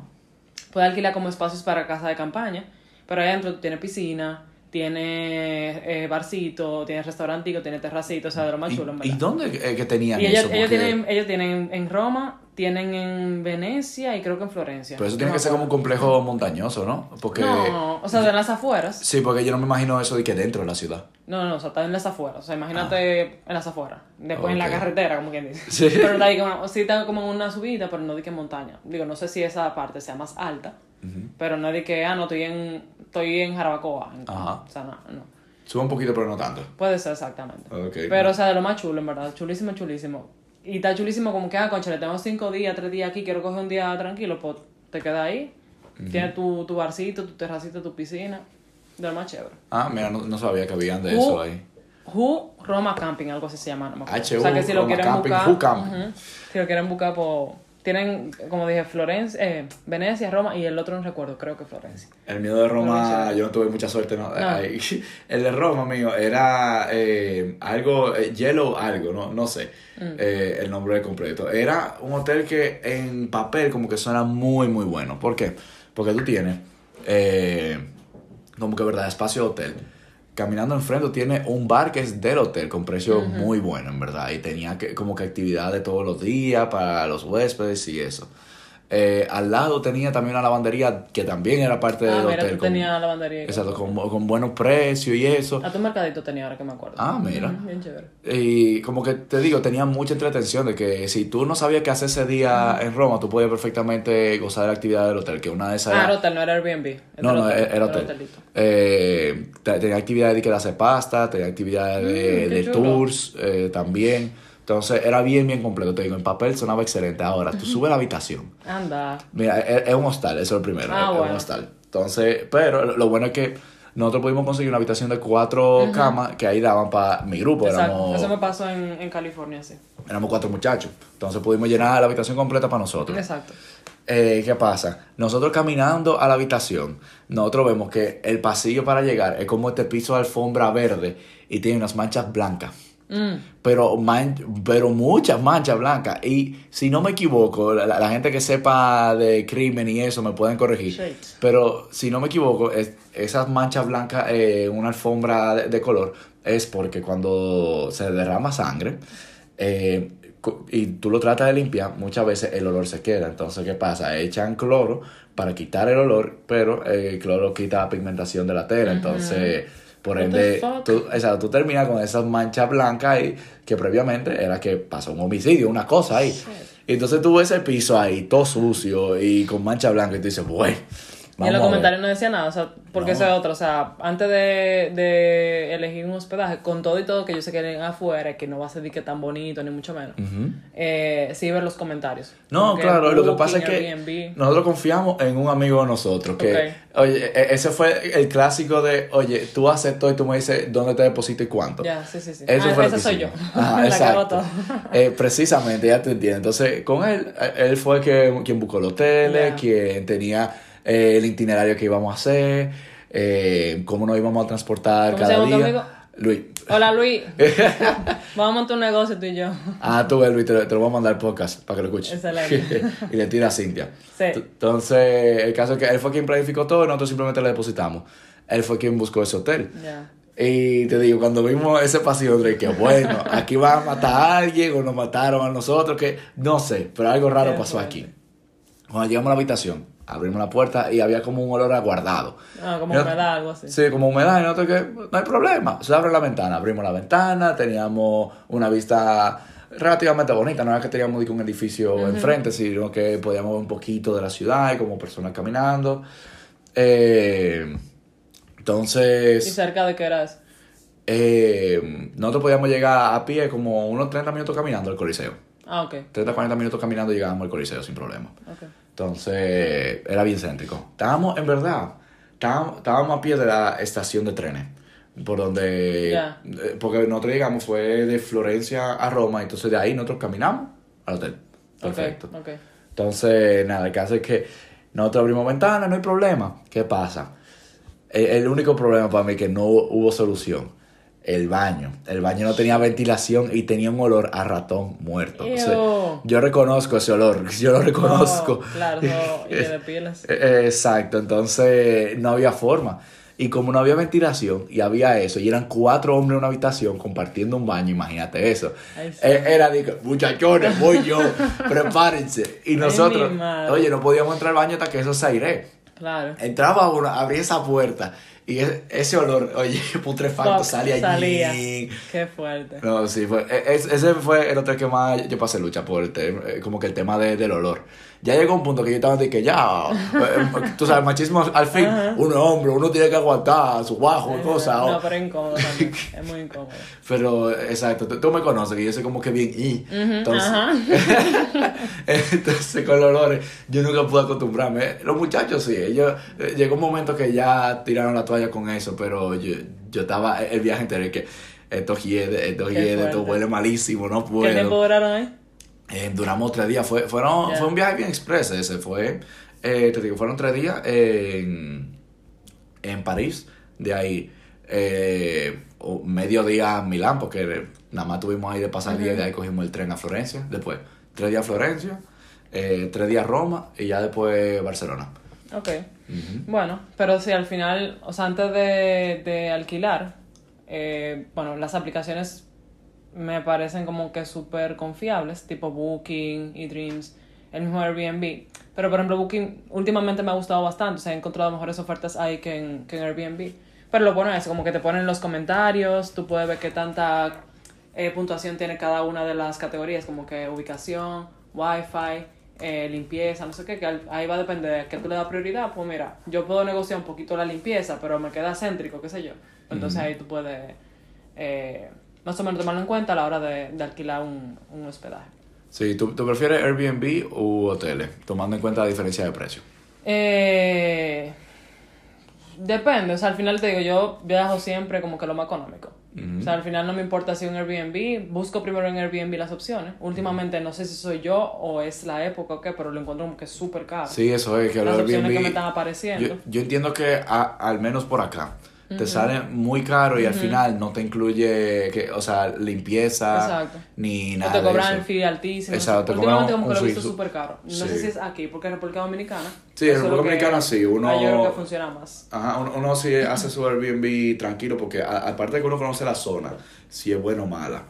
Puede alquilar como espacios para casa de campaña, pero ahí adentro tiene piscina, tiene eh, barcito, tiene restaurantico, tiene terracito, o sea, de lo más chulo, ¿Y dónde eh, que tenían y ellos, Ellos, tienen, ellos tienen en Roma, tienen en Venecia y creo que en Florencia. Pero eso tiene que ser como un complejo montañoso, ¿no? Porque... No, o sea, de las afueras. Sí, porque yo no me imagino eso de que dentro de la ciudad. No, no, o sea, está en las afueras. O sea, imagínate ah. en las afueras. Después en la carretera, como quien dice. Sí. Pero está ahí como, sí está como en una subida, pero no de que montaña. Digo, no sé si esa parte sea más alta, pero no de que, ah, no, estoy en, estoy en Jarabacoa. Ajá. O sea, no, no. Sube un poquito, pero no tanto. Puede ser, exactamente. Pero, o sea, de lo más chulo, en verdad. Chulísimo, chulísimo. Y está chulísimo como que, ah, concha, le tengo cinco días, tres días aquí, quiero coger un día tranquilo, pues te quedas ahí. Tienes tu, tu barcito, tu terracito, tu piscina. De lo más chévere. Ah, mira, no, no sabía que habían de eso ahí. Who Roma Camping, algo así se llama. No o sea que si lo quieren buscar, si lo quieren buscar, pues Tienen, como dije, Florencia, eh, Venecia, Roma y el otro no recuerdo, creo que Florencia. El mío de Roma, yo no tuve mucha suerte, ¿no? El de Roma mío era eh, algo, eh, Yellow algo, no, no sé mm. eh, el nombre completo. Era un hotel que en papel como que suena muy, muy bueno. ¿Por qué? Porque tú tienes como que, ¿verdad? Espacio de hotel caminando enfrente tiene un bar que es del hotel con precio muy bueno, en verdad. Y tenía que, como que actividades todos los días para los huéspedes y eso. Eh, al lado tenía también una lavandería que también era parte ah, del mira, Tú tenía lavandería. Exacto, con, con, buenos precios y eso. A tu mercadito tenía ahora que me acuerdo. Ah, mira. bien chévere. Y como que te digo, tenía mucha entretención de que si tú no sabías qué hacer ese día en Roma, tú podías perfectamente gozar de la actividad del hotel, que una de esas... Ah, era hotel, no era Airbnb. No, no, era hotel. eh, tenía actividades de hacer pasta, tenía actividades de, mm, de tours eh, también. Entonces era bien, bien completo. Te digo, en papel sonaba excelente. Ahora, tú subes la habitación. Anda. Mira, es, un hostal, eso es lo primero. Ah, es, un hostal. Entonces, pero lo bueno es que nosotros pudimos conseguir una habitación de cuatro camas que ahí daban para mi grupo. Exacto. Eso me pasó en, en, California, sí. Éramos cuatro muchachos. Entonces pudimos llenar la habitación completa para nosotros. Exacto. Eh, ¿Qué pasa? Nosotros caminando a la habitación, nosotros vemos que el pasillo para llegar es como este piso de alfombra verde y tiene unas manchas blancas. Mm. Pero, pero muchas manchas blancas. Y si no me equivoco, la, gente que sepa de crimen y eso me pueden corregir. Pero si no me equivoco, esas manchas blancas en una alfombra de, color es porque cuando se derrama sangre eh, y tú lo tratas de limpiar, muchas veces el olor se queda. Entonces, ¿qué pasa? Echan cloro para quitar el olor, pero el cloro quita la pigmentación de la tela. Entonces por ende, tú, tú terminas con esas manchas blancas y que previamente era que pasó un homicidio, una cosa ahí. Y entonces tú ves el piso ahí, todo sucio y con mancha blanca y tú dices, bueno y en los comentarios no decía nada, o sea, porque eso es otro, o sea, antes de, de, elegir un hospedaje, con todo y todo que yo sé que quieren afuera, que no va a ser que tan bonito, ni mucho menos, eh, sí ver los comentarios. No, claro, lo que pasa es que nosotros confiamos en un amigo de nosotros, que, oye, e, ese fue el clásico de, oye, tú haces todo y tú me dices dónde te deposito y cuánto. Ya, sí, sí, sí. Eso ah, ese soy yo. Ajá, exacto. eh, precisamente, ya te entiendo. Entonces, con él, él fue que, quien buscó el hotel, quien tenía eh, el itinerario que íbamos a hacer, eh, cómo nos íbamos a transportar ¿Cómo cada día. Luis. Hola Luis. Vamos a montar un negocio tú y yo. Ah, tú ves Luis, te, lo voy a mandar podcast para que lo escuches. Excelente. y le tira a Cintia. Sí. Entonces, el caso es que él fue quien planificó todo y nosotros simplemente le depositamos. Él fue quien buscó ese hotel. Ya. Y te digo, cuando vimos ese pasillo, que bueno, aquí va a matar a alguien o nos mataron a nosotros, que no sé, pero algo raro pasó aquí. Cuando llegamos a la habitación, abrimos la puerta y había como un olor aguardado. Ah, como humedad, algo así. Sí, como humedad, y nosotros que no hay problema. Se abre la ventana, abrimos la ventana, teníamos una vista relativamente bonita, no era que teníamos un edificio enfrente, sino que podíamos ver un poquito de la ciudad y como personas caminando. Eh, entonces... ¿Y cerca de qué era eso? Eh, nosotros podíamos llegar a pie como unos 30 minutos caminando al Coliseo. Ah, ok. 30, 40 minutos caminando y llegábamos al Coliseo sin problema. Okay. Entonces, era bien céntrico. Estábamos, en verdad, estábamos, a pie de la estación de trenes. Por donde. Eh, porque nosotros llegamos, fue de Florencia a Roma, entonces de ahí nosotros caminamos al hotel. Perfecto. Entonces, nada, el caso es que nosotros abrimos ventanas, no hay problema. ¿Qué pasa? El, el único problema para mí es que no hubo solución el baño. El baño no tenía ventilación y tenía un olor a ratón muerto. yo reconozco ese olor, yo lo reconozco. claro, y de pieles. Eh, exacto, entonces no había forma. Y como no había ventilación y había eso, y eran cuatro hombres en una habitación compartiendo un baño, imagínate eso. Eh, era de muchachones, voy yo, prepárense. Y nosotros, oye, no podíamos entrar al baño hasta que eso se aire. Claro. Entraba uno, abría esa puerta y ese olor, oye, putrefacto, salía allí. Salía. Qué fuerte. No, sí, fue, e, ese fue el hotel que más yo pasé lucha por el tema, eh, como que el tema de, del olor ya llegó un punto que yo estaba de que ya, eh, tú sabes, machismo al fin, uno hombre, uno tiene que aguantar su bajo, cosas. No, pero es incómodo también, es muy incómodo. Pero, exacto, tú, me conoces, que yo sé como que bien, y, entonces, entonces con los olores, yo nunca pude acostumbrarme. Los muchachos sí, ellos, eh, llegó un momento que ya tiraron la toalla con eso, pero yo, yo estaba, el viaje entero, que esto hiede, esto hiede, esto huele malísimo, no puedo. ¿Qué tiempo duraron ahí? Eh, duramos tres días. Fue, fueron, fue un viaje bien express ese. Fue, eh, te digo, fueron tres días en, en París. De ahí, eh, medio día en Milán, porque nada más tuvimos ahí de pasar día y de ahí cogimos el tren a Florencia. Después, tres días a Florencia, tres días a Roma y ya después Barcelona. Ok. Bueno, pero si al final, o sea, antes de, de alquilar, bueno, las aplicaciones me parecen como que súper confiables, tipo Booking y Dreams, el mismo Airbnb. Pero por ejemplo, Booking últimamente me ha gustado bastante, o sea, he encontrado mejores ofertas ahí que en, que en Airbnb. Pero lo bueno es como que te ponen los comentarios, tú puedes ver qué tanta eh, puntuación tiene cada una de las categorías, como que ubicación, wifi, eh, limpieza, no sé qué, que ahí va a depender de qué tú le das prioridad. Pues mira, yo puedo negociar un poquito la limpieza, pero me queda céntrico, qué sé yo. Entonces ahí tú puedes... Eh, más o menos tomarlo en cuenta a la hora de, alquilar un, hospedaje. Sí, ¿tú, prefieres Airbnb u hoteles, tomando en cuenta la diferencia de precio? Eh, depende, o sea, al final te digo, yo viajo siempre como que lo más económico. O sea, al final no me importa si un Airbnb, busco primero en Airbnb las opciones. Últimamente no sé si soy yo o es la época o qué, pero lo encuentro como que súper caro. Sí, eso es, que las opciones que me están apareciendo. Yo, entiendo que al menos por acá, te sale muy caro y al final no te incluye, que, o sea, limpieza ni nada. O te cobran el fee altísimo. Exacto, te Últimamente como que lo he visto súper caro. No sé si es aquí, porque en República Dominicana. Sí, en República Dominicana sí. Uno, yo creo que funciona más. Ajá, uno, sí hace su Airbnb tranquilo porque aparte de que uno conoce la zona, si es buena o mala.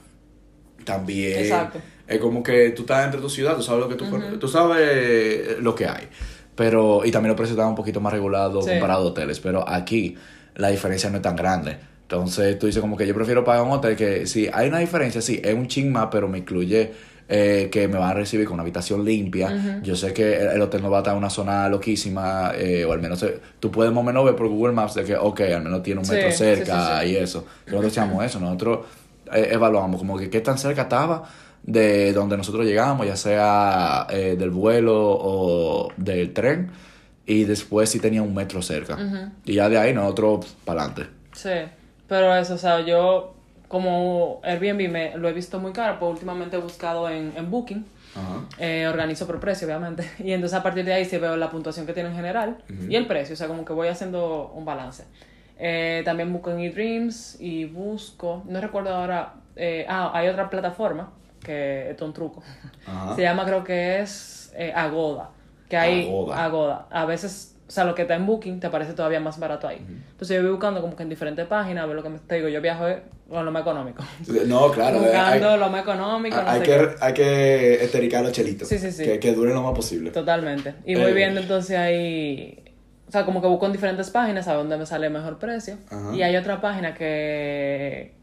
También. Exacto. Es como que tú estás entre tu ciudad, tú sabes lo que tú, tú sabes lo que hay. Pero, y también los precios están un poquito más regulados comparado a hoteles. Pero aquí la diferencia no es tan grande. Entonces tú dices como que yo prefiero pagar un hotel que si hay una diferencia, sí, es un ching más, pero me incluye eh, que me van a recibir con una habitación limpia. Yo sé que el, hotel no va a estar en una zona loquísima, eh, o al menos eh, tú puedes más o menos ver por Google Maps de que, ok, al menos tiene un metro cerca y eso. Nosotros decíamos eso, nosotros evaluamos como que qué tan cerca estaba de donde nosotros llegamos, ya sea del vuelo o del tren y después sí tenía un metro cerca. Y ya de ahí nosotros para adelante. Sí, pero eso, o sea, yo como Airbnb me lo he visto muy caro, pues últimamente he buscado en, en Booking. Eh, organizo por precio, obviamente. Y entonces a partir de ahí sí veo la puntuación que tiene en general y el precio, o sea, como que voy haciendo un balance. Eh, también busco en eDreams y busco, no recuerdo ahora, eh, ah, hay otra plataforma que es un truco. Se llama, creo que es Agoda que hay Agoda. A veces, o sea, lo que está en Booking te parece todavía más barato ahí. Entonces yo voy buscando como que en diferentes páginas, a ver lo que me te digo, yo viajo con lo más económico. No, claro. Buscando lo más económico. hay, que, hay que estericar los chelitos. Sí, sí, sí. Que, que duren lo más posible. Totalmente. Y voy eh. viendo entonces ahí... O sea, como que busco en diferentes páginas a donde me sale mejor precio. Y hay otra página que...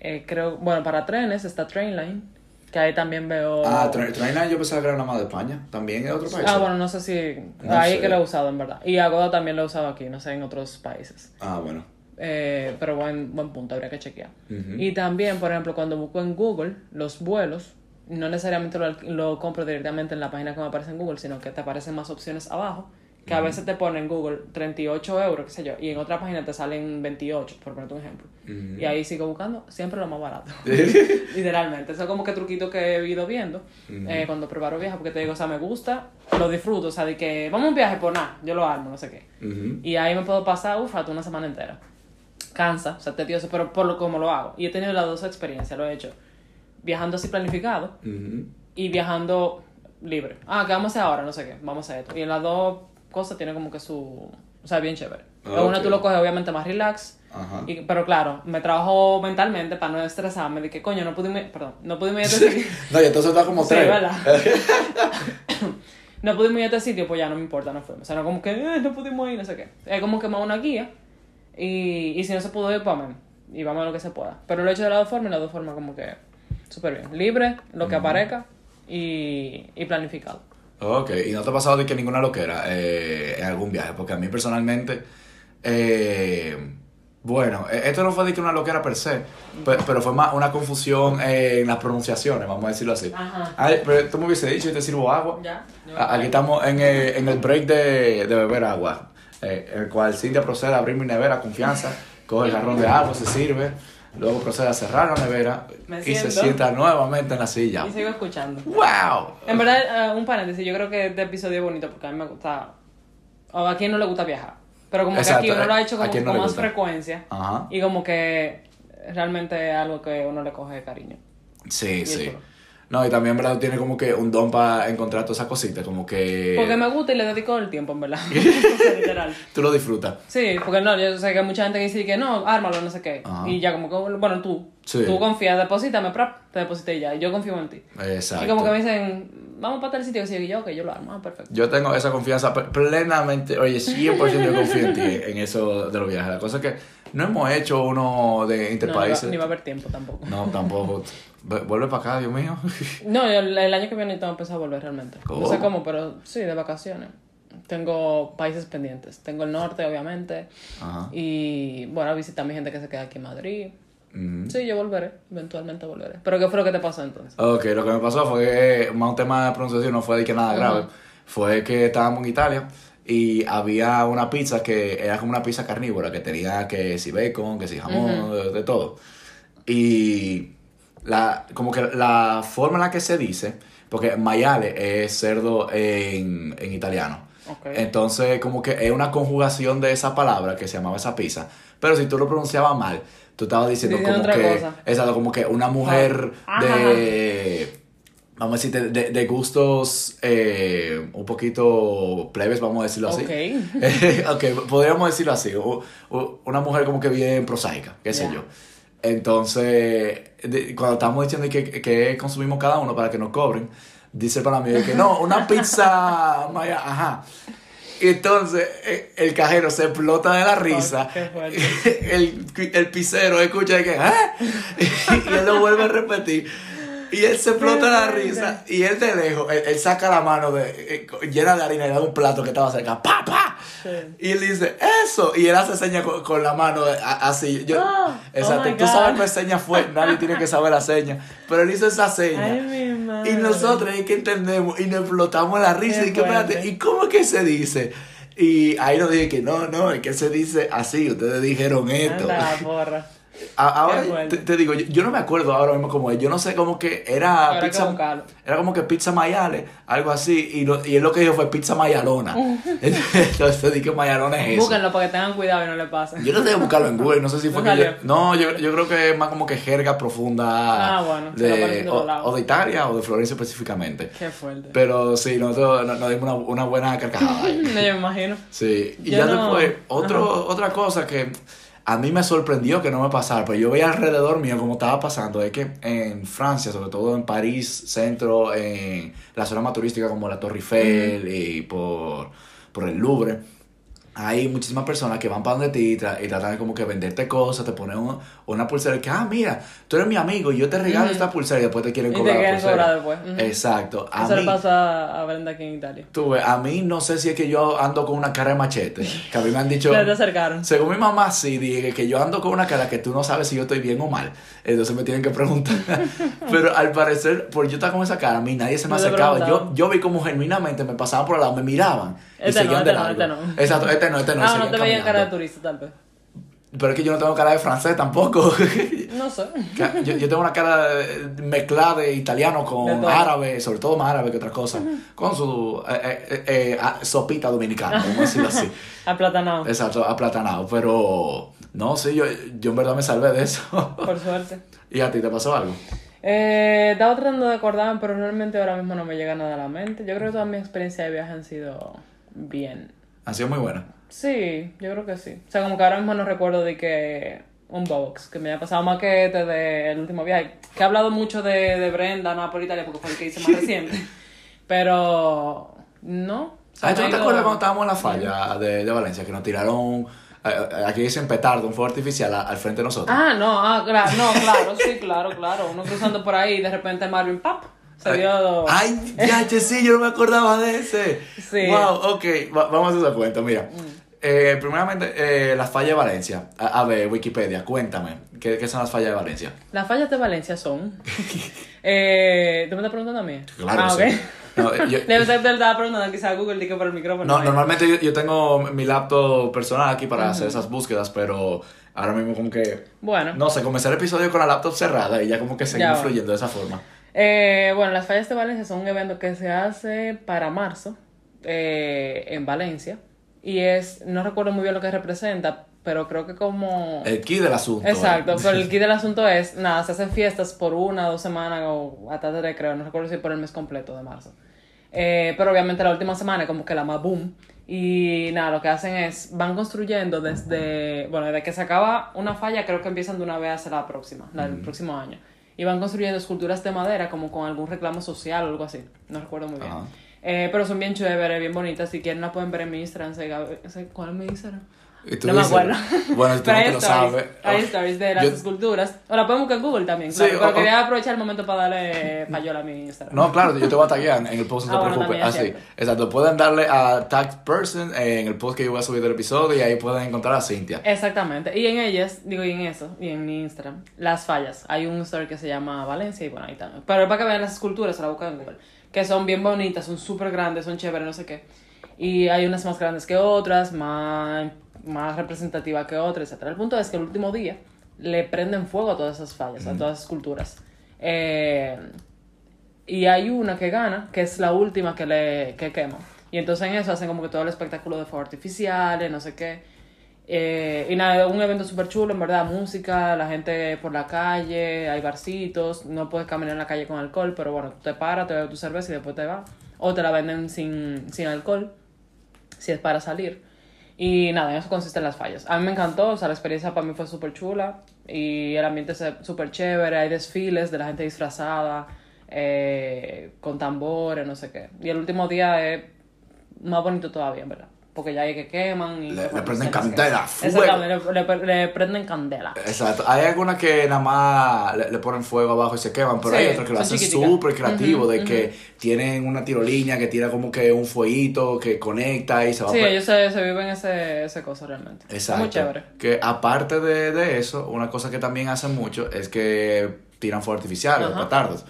Eh, creo... Bueno, para trenes está Trainline que ahí también veo. Ah, Trainline yo pensaba que era nada más de España. También es otro país. Ah, bueno, no sé si. ahí que lo he usado, en verdad. Y Agoda también lo he usado aquí, no sé, en otros países. Ah, bueno. Eh, pero buen, buen punto, habría que chequear. Y también, por ejemplo, cuando busco en Google los vuelos, no necesariamente lo, lo compro directamente en la página que me aparece en Google, sino que te aparecen más opciones abajo que a veces te ponen en Google 38 euros, qué sé yo, y en otra página te salen 28, por ponerte un ejemplo. Y ahí sigo buscando siempre lo más barato. Literalmente. Eso es como que truquito que he ido viendo eh, cuando preparo viajes, porque te digo, o sea, me gusta, lo disfruto, o sea, de que vamos a un viaje, por nada, yo lo armo, no sé qué. Y ahí me puedo pasar, uff, hasta una semana entera. Cansa, o sea, tedioso, pero por lo como lo hago. Y he tenido las dos experiencias, lo he hecho viajando así planificado y viajando libre. Ah, ¿qué vamos a hacer ahora? No sé qué, vamos a hacer esto. Y en las dos cosa tiene como que su... O sea, bien chévere. Ah, una tú lo coges obviamente más relax. Ajá. Y, pero claro, me trabajo mentalmente para no estresarme de que coño, no pudimos, perdón, no pudimos ir a este sitio. no, y entonces está como tres. no pudimos ir a este sitio, pues ya no me importa, no fuimos. O sea, no como que eh, no pudimos ir, no sé qué. Es como que más una guía. Y, y si no se pudo ir, pues amén. Y vamos a lo que se pueda. Pero lo he hecho de las dos formas y las dos formas como que súper bien. Libre, lo que aparezca y, y planificado. Ok, ¿y no te ha pasado de que ninguna loquera eh, en algún viaje? Porque a mí personalmente, eh, bueno, e-, esto no fue de que una loquera per se, pero, fue más una confusión en las pronunciaciones, vamos a decirlo así. Ajá. pero tú me hubiese dicho, yo te sirvo agua. Ya. Aquí estamos en el, en el break de, de beber agua, eh, el cual Cintia procede a abrir mi nevera, confianza, coge el jarrón de agua, se sirve. Luego procede a cerrar la nevera y se sienta nuevamente en la silla. Y sigo escuchando. ¡Wow! En verdad, uh, un paréntesis, yo creo que este episodio es bonito porque a mí me gusta. O a quien no le gusta viajar. Pero como que aquí uno lo ha hecho como, con más frecuencia. Ajá. Y como que realmente es algo que uno le coge cariño. Sí, sí. No, y también, ¿verdad? Tiene como que un don para encontrar todas esas cositas, como que... Porque me gusta y le dedico el tiempo, en verdad. literal. Tú lo disfrutas. Sí, porque no, yo sé que hay mucha gente que dice que no, ármalo, no sé qué. Y ya como que, bueno, tú, tú confías, deposítame, te deposité ya, yo confío en ti. Exacto. Y como que me dicen, vamos para tal sitio, y yo, ok, yo lo armo, ah, perfecto. Yo tengo esa confianza plenamente, oye, 100% yo confío en ti, en eso de los viajes. La cosa es que no hemos hecho uno de interpaíses. No, ni va a haber tiempo tampoco. No, tampoco. Vuelve para acá, Dios mío. no, el, año que viene tengo a volver realmente. No sé cómo, pero sí, de vacaciones. Tengo países pendientes. Tengo el norte, obviamente. Ajá. Y bueno, visitar a mi gente que se queda aquí en Madrid. Sí, yo volveré, eventualmente volveré. ¿Pero qué fue lo que te pasó entonces? Ok, lo que me pasó fue más un tema de pronunciación, no fue de que nada grave. Fue que estábamos en Italia y había una pizza que era como una pizza carnívora, que tenía que si bacon, que si jamón, de, todo. Y la, como que la forma en la que se dice, porque maiale es cerdo en, en italiano. Entonces, como que es una conjugación de esa palabra que se llamaba esa pizza. Pero si tú lo pronunciabas mal, tú estabas diciendo como que. Exacto, como que una mujer ah. de. Vamos a decir, de, de, gustos eh, un poquito plebes, vamos a decirlo así. Ok. ok, podríamos decirlo así. una mujer como que bien prosaica, qué sé yo. Entonces, cuando estamos diciendo que, que consumimos cada uno para que nos cobren, dice para mí que no, una pizza maya, ajá. Y entonces eh, el cajero se explota de la risa. el, el pizzero escucha que, ¿ah? y él lo vuelve a repetir. Y él se explota la risa. Y él de lejos, él, saca la mano de, eh, llena de harina y da un plato que estaba cerca. ¡Pa, pa! Y él dice, ¡eso! Y él hace seña con, la mano así. Yo, oh, exacto. Tú sabes qué seña fue. Nadie tiene que saber la seña. Pero él hizo esa seña. y nosotros es que entendemos y nos explotamos la risa. y que, espérate, ¿y cómo es que se dice? Y ahí nos dije que no, no, es que se dice así. Ustedes dijeron esto. Anda, porra. Ahora te, digo, yo, no me acuerdo ahora mismo cómo es. Yo no sé cómo que era pizza. era como que pizza mayale, algo así. Y, lo, y él lo que dijo fue pizza mayalona. Entonces dije mayalona es eso. Búsquenlo para que tengan cuidado y no le pasen. Yo no que buscarlo en Google. No sé si fue que. no, yo, yo creo que es más como que jerga profunda. Ah, bueno. De, o, de Italia o de Florencia específicamente. Qué fuerte. Pero sí, nosotros nos, dimos una, una, buena carcajada. no, yo me imagino. Sí. Y ya después, otro, otra cosa que a mí me sorprendió que no me pasara, pero yo veía alrededor mío como estaba pasando, es que en Francia, sobre todo en París, centro, en la zona más turística como la Torre Eiffel y por, por el Louvre, hay muchísimas personas que van para donde ti y, tratan de como que venderte cosas, te ponen una pulsera y que, ah, mira, tú eres mi amigo y yo te regalo esta pulsera y después te quieren cobrar. Y te quieren cobrar después. Exacto. A Eso le pasa a Brenda aquí en Italia. Tú a mí no sé si es que yo ando con una cara de machete, que a mí me han dicho... te acercaron. Según mi mamá sí, dije que yo ando con una cara que tú no sabes si yo estoy bien o mal. Entonces me tienen que preguntar. Pero al parecer, por yo estar con esa cara, a mí nadie se me acercaba. Yo, yo vi como genuinamente me pasaban por al lado, me miraban. Este no, este no, este no. Exacto, este no, este no. Ah, no te veían cara de turista, tal vez. Pero es que yo no tengo cara de francés tampoco. No sé. Yo, yo tengo una cara mezclada de italiano con árabe, sobre todo más árabe que otra cosa. Con su eh, eh, eh, sopita dominicana, vamos a decirlo así. aplatanado. Exacto, aplatanado. Pero no, sí, yo, yo en verdad me salvé de eso. Por suerte. ¿Y a ti te pasó algo? Eh, estaba tratando de acordarme, pero realmente ahora mismo no me llega nada a la mente. Yo creo que toda mi experiencia de viaje han sido bien. ¿Han sido muy buenas? Sí, yo creo que sí. O sea, como que ahora mismo no recuerdo de que un box, que me haya pasado más que del último viaje. Que he hablado mucho de, de Brenda, no por Italia, porque fue el que hice más reciente. Pero, no. Ah, ¿tú no te acuerdas cuando estábamos en la falla de, de Valencia? Que nos tiraron Aquí dicen petardo, un fuego artificial al frente de nosotros. Ah, no, ah, claro, no, claro, sí, claro, claro. Uno cruzando por ahí y de repente Marvin Pap dio. Ay, ya, che, sí, yo no me acordaba de ese. Sí. Wow, ok, vamos a hacer esa cuenta, mira. Mm. Eh, primeramente, eh, las fallas de Valencia. A, ver, Wikipedia, cuéntame, ¿qué, ¿qué, son las fallas de Valencia? Las fallas de Valencia son. eh, ¿Tú me estás preguntando a mí? Claro, ah, sí. No, yo, Debe ser verdad, preguntando quizá Google diga por el micrófono. No, normalmente yo, tengo mi laptop personal aquí para hacer esas búsquedas, pero ahora mismo como que... Bueno. No sé, comencé el episodio con la laptop cerrada y ya como que seguimos fluyendo de esa forma. Eh, bueno, las fallas de Valencia son un evento que se hace para marzo eh, en Valencia y es, no recuerdo muy bien lo que representa, pero creo que como... El key del asunto. Exacto, pero el key del asunto es, nada, se hacen fiestas por una, dos semanas o hasta tres creo, no recuerdo si por el mes completo de marzo. Eh, pero obviamente la última semana es como que la más boom. Y nada, lo que hacen es, van construyendo desde, bueno, desde que se acaba una falla, creo que empiezan de una vez hasta la próxima, la del próximo año. Y van construyendo esculturas de madera como con algún reclamo social o algo así, no recuerdo muy bien. Eh, pero son bien chéveres, bien bonitas, si quieren la pueden ver en mi Instagram, ¿cuál es mi Instagram? No me acuerdo. Bueno, tú no te lo sabes. Hay stories de las esculturas. O la podemos buscar en Google también, claro. pero quería aprovechar el momento para darle payola a mi Instagram. No, claro, yo te voy a taggear en el post, no te ah, preocupes. Así, exacto. Pueden darle a Tag Person en el post que yo voy a subir del episodio y ahí pueden encontrar a Cintia. Exactamente. Y en ellas, digo, y en eso, y en mi Instagram, las fallas. Hay un story que se llama Valencia y bueno, ahí también. Pero para que vean las esculturas, se la buscan en Google. Que son bien bonitas, son súper grandes, son chéveres, no sé qué. Y hay unas más grandes que otras, más más representativa que otra, etc. El punto es que el último día le prenden fuego a todas esas fallas, a todas esas culturas. Eh, y hay una que gana, que es la última que le que quema. Y entonces en eso hacen como que todo el espectáculo de fuegos artificiales, no sé qué. Eh, y nada, un evento súper chulo, en verdad, música, la gente por la calle, hay barcitos, no puedes caminar en la calle con alcohol, pero bueno, te paras, te bebes tu cerveza y después te vas. O te la venden sin, sin alcohol, si es para salir. Y nada, en eso consisten las fallas. A mí me encantó, o sea, la experiencia para mí fue súper chula y el ambiente es súper chévere, hay desfiles de la gente disfrazada, eh, con tambores, no sé qué. Y el último día es más bonito todavía, verdad porque ya hay que queman y... Le, prenden candela. Exactamente, le, prenden candela. Exacto. Hay algunas que nada más le, ponen fuego abajo y se queman, pero hay otras que lo hacen súper creativo, de que tienen una tirolina que tira como que un fueguito que conecta y se va... Sí, ellos se, se, viven ese, ese cosa realmente. Exacto. Muy chévere. Que aparte de, de, eso, una cosa que también hacen mucho es que tiran fuego artificial, los petardos.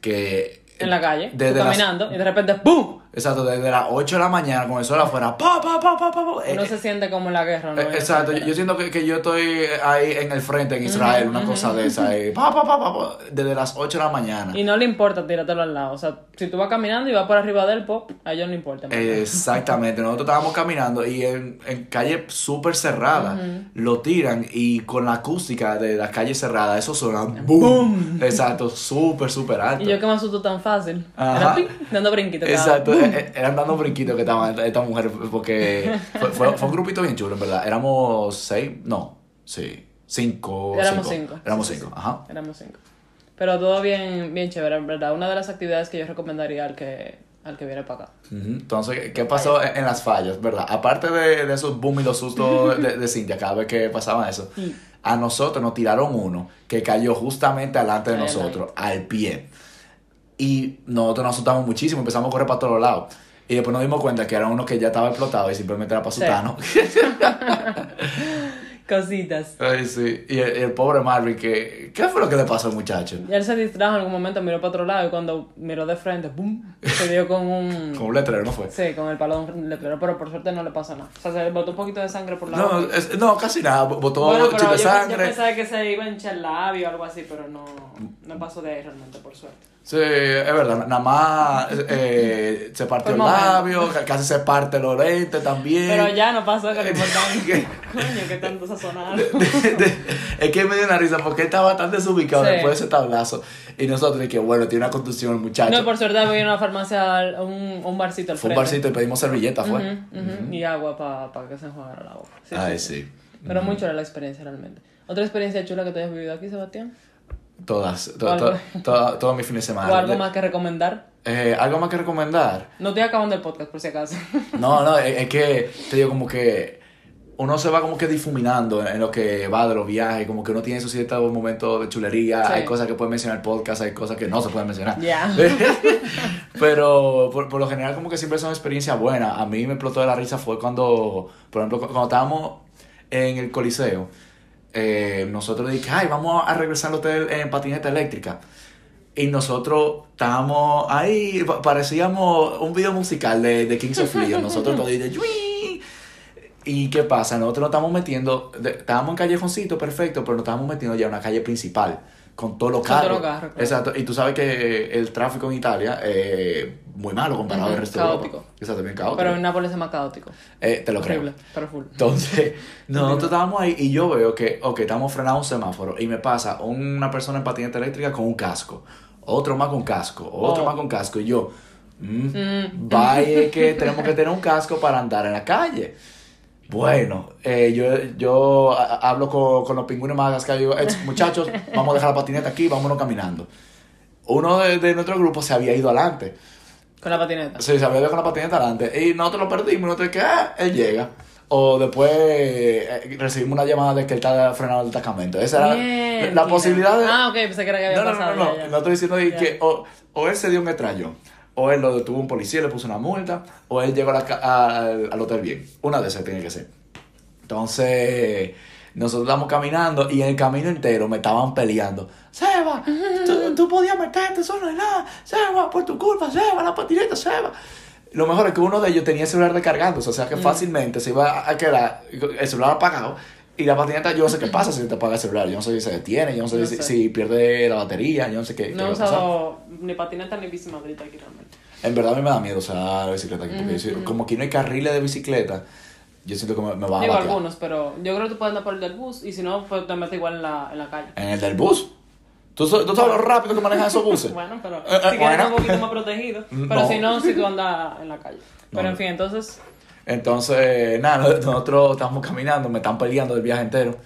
Que... En la calle, caminando, y de repente ¡pum! Exacto, desde las 8 de la mañana con el sol afuera, pa, pa, pa, pa, pa, Uno eh, se siente como en la guerra, ¿no? Eh, exacto, yo, siento que, que, yo estoy ahí en el frente en Israel, una cosa de esa, pa, pa, pa, pa, desde las 8 de la mañana. Y no le importa tirártelo al lado, o sea, si tú vas caminando y vas por arriba del pop, a ellos no importa. Exactamente, nosotros estábamos caminando y en, en calle súper cerrada, lo tiran y con la acústica de la calle cerrada, eso suena boom. Exacto, súper, súper alto. Y yo que me asusto tan fácil, Era, dando brinquitos. Exacto. Eh, eran dando brinquitos que estaban estas mujeres, porque fue, fue, un grupito bien chulo, en verdad. Éramos seis, no, sí, cinco. Éramos cinco. Éramos cinco, ajá. Éramos cinco. Pero todo bien, bien chévere, en verdad. Una de las actividades que yo recomendaría al que, al que viene para acá. Entonces, ¿qué pasó en, las fallas, verdad? Aparte de, de esos boom y los sustos de, de Cintia, cada vez que pasaba eso, a nosotros nos tiraron uno que cayó justamente delante de nosotros, al pie. Y nosotros nos asustamos muchísimo, empezamos a correr para todos lados. Y después nos dimos cuenta que era uno que ya estaba explotado y simplemente era para sutano. Cositas. Ay, sí. Y el, pobre Marvin, que, ¿qué fue lo que le pasó al muchacho? Y él se distrajo en algún momento, miró para otro lado y cuando miró de frente, ¡pum! Se dio con un... con un letrero, ¿no fue? Sí, con el palo de un letrero, pero por suerte no le pasó nada. O sea, se botó un poquito de sangre por la No, no casi nada. Botó bueno, pero de sangre. Yo pensaba que se iba a hinchar el labio o algo así, pero no, no pasó de ahí realmente, por suerte. Sí, es verdad, nada más eh, se partió el labio, casi se parte el orete también. Pero ya no pasó, que lo importante. Coño, que tanto sazonado. es que me dio una risa porque estaba tan desubicado después de ese tablazo. Y nosotros, que bueno, tiene una contusión el muchacho. No, por suerte voy a una farmacia, un, un barcito al Fue un barcito y pedimos servilleta, fue. Y agua para que se enjuagara la boca. Ay, sí. Pero muy chula la experiencia realmente. ¿Otra experiencia chula que te hayas vivido aquí, Sebastián? Todas, to, to, todo mi fin de semana. ¿O algo más que recomendar? Eh, algo más que recomendar. No estoy acabando el podcast, por si acaso. No, no, es, que te digo como que uno se va como que difuminando en, lo que va de los viajes, como que uno tiene esos ciertos momentos de chulería, hay cosas que puede mencionar el podcast, hay cosas que no se pueden mencionar. Ya. Pero por, por, lo general como que siempre son experiencias buenas. A mí me explotó de la risa fue cuando, por ejemplo, cuando estábamos en el Coliseo eh, nosotros dijimos, ay, vamos a regresar al hotel en patineta eléctrica. Y nosotros estábamos ahí, parecíamos un video musical de, de Kings of Leon. Nosotros todos ¿Y qué pasa? Nosotros nos estamos metiendo, estábamos en callejoncito, perfecto, pero nos estábamos metiendo ya en una calle principal con todos los carros. Exacto. Y tú sabes que el tráfico en Italia es muy malo comparado al resto caótico. de Europa. Exacto, bien caótico. Pero en Nápoles es más caótico. Eh, te lo Horrible, pero full. Entonces, nosotros estábamos ahí y yo veo que, ok, estamos frenados un semáforo y me pasa una persona en patineta eléctrica con un casco, otro más con casco, otro oh. más con casco y yo, mmm, mm. vaya que tenemos que tener un casco para andar en la calle. Bueno, eh, yo, yo hablo con, con los pingüinos más y digo, muchachos, vamos a dejar la patineta aquí, vámonos caminando. Uno de, de nuestro grupo se había ido adelante. ¿Con la patineta? Sí, se había ido con la patineta adelante. Y nosotros lo perdimos, nosotros que, ah, él llega. O después eh, recibimos una llamada de que él está frenado el destacamento. Esa era la posibilidad de... Ah, ok, pensé que era que había no, pasado. No, no, no, no, estoy diciendo que o, o él se dio un extraño o él lo detuvo un policía y le puso una multa, o él llegó al hotel bien. Una de esas tiene que ser. Entonces, nosotros estamos caminando y en el camino entero me estaban peleando. Seba, tú, podías meterte solo en nada. Seba, por tu culpa, Seba, la patineta, Seba. Lo mejor es que uno de ellos tenía el celular descargándose, o sea que mm. fácilmente se iba a quedar el celular apagado y la patineta, yo no sé qué pasa si te apaga el celular. Yo no sé si se detiene, yo no sé, si, pierde la batería, yo no sé qué. No he usado ni patineta ni bici Madrid aquí realmente. En verdad a mí me da miedo usar la bicicleta aquí, porque como aquí no hay carriles de bicicleta, yo siento que me, me va a Digo algunos, pero yo creo que tú puedes andar por el del bus y si no, pues te metes igual en la, en la calle. ¿En el del bus? ¿Tú, tú sabes lo rápido que manejan esos buses? bueno, pero eh, eh, si quieres un poquito más protegido. Pero si no, si tú andas en la calle. Pero en fin, entonces entonces, nada, nosotros estamos caminando, me están peleando el viaje entero.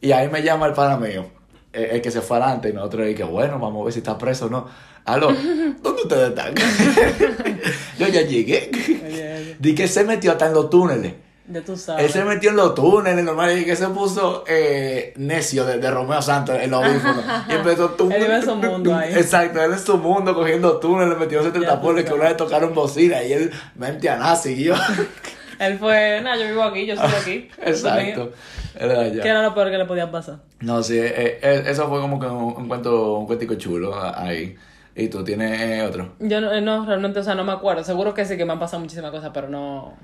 Y ahí me llama el pana mío, el, que se fue adelante, y nosotros que bueno, vamos a ver si está preso o no. Aló, ¿dónde ustedes están? Yo ya llegué. Di que se metió hasta en los túneles. De tu sabes. Él se metió en los túneles, normal, y que se puso eh, necio de, de, Romeo Santos en los audífonos. y empezó tú. Él vive en su mundo ahí. Exacto, él en su mundo cogiendo túneles, metió 70 poles que una vez tocaron bocina y él mente a nada siguió. él fue, nada, yo vivo aquí, yo soy aquí. Exacto. Era allá. ¿Qué era lo peor que le podía pasar? No, sí, eh, eh, eso fue como que un, cuento, un cuentico chulo ahí. ¿Y tú tienes otro? Yo no, no, realmente, o sea, no me acuerdo. Seguro que sí que me han pasado muchísimas cosas, pero no,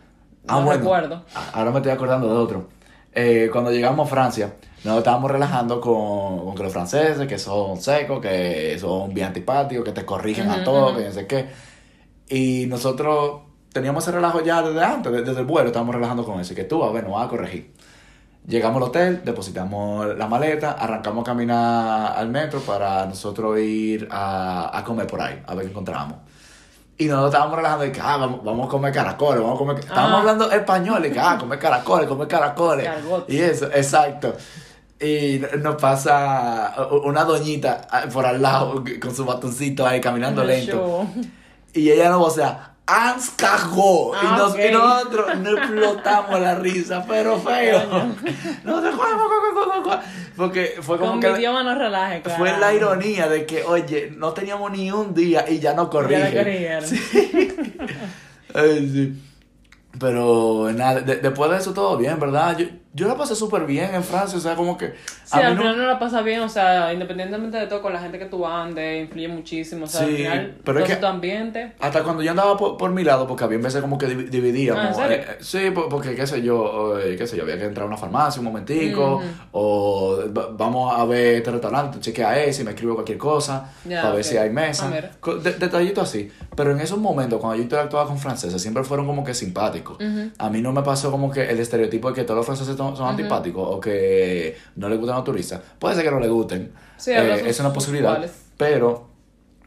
Ah, no recuerdo. Ahora me estoy acordando de otro. Eh, cuando llegamos a Francia, nos estábamos relajando con, con que los franceses, que son secos, que son bien antipáticos, que te corrigen a todo, que no sé qué. Y nosotros teníamos ese relajo ya desde antes, desde el vuelo, estábamos relajando con eso. Y que tú, a ver, nos vas a corregir. Llegamos al hotel, depositamos la maleta, arrancamos a caminar al metro para nosotros ir a, a comer por ahí, a ver qué encontramos. Y nosotros estábamos relajando y que, ah, vamos, a comer caracoles, vamos a comer... Estábamos ah. hablando español y que, ah, comer caracoles, comer caracoles. Y eso, exacto. Y nos pasa una doñita ah, por al lado con su batoncito ahí caminando lento. Y ella nos vocea, Ans cagó. y, ah, y, nosotros nos explotamos la risa, pero feo. Nosotros, porque fue como Con que. Mi idioma no relaje, claro. Fue la ironía de que, oye, no teníamos ni un día y ya no corrige. Sí. Ay, sí. Pero nada, después de eso todo bien, ¿verdad? Yo, yo la pasé súper bien en Francia, o sea, como que... Sí, al final no... la pasa bien, o sea, independientemente de todo, con la gente que tú andes, influye muchísimo, o sea, al final, pero es que tu ambiente... Hasta cuando yo andaba por, por, mi lado, porque había veces como que dividíamos. Ah, eh, sí, porque, qué sé yo, eh, qué sé yo, había que entrar a una farmacia un momentico, o vamos a ver este restaurante, chequea ese, me escribo cualquier cosa, para ver si hay mesa. detallito así. Pero en esos momentos, cuando yo interactuaba con franceses, siempre fueron como que simpáticos. A mí no me pasó como que el estereotipo de que todos los franceses son, antipáticos o que no les gustan los turistas. Puede ser que no les gusten. Sí, eh, es una posibilidad. Pero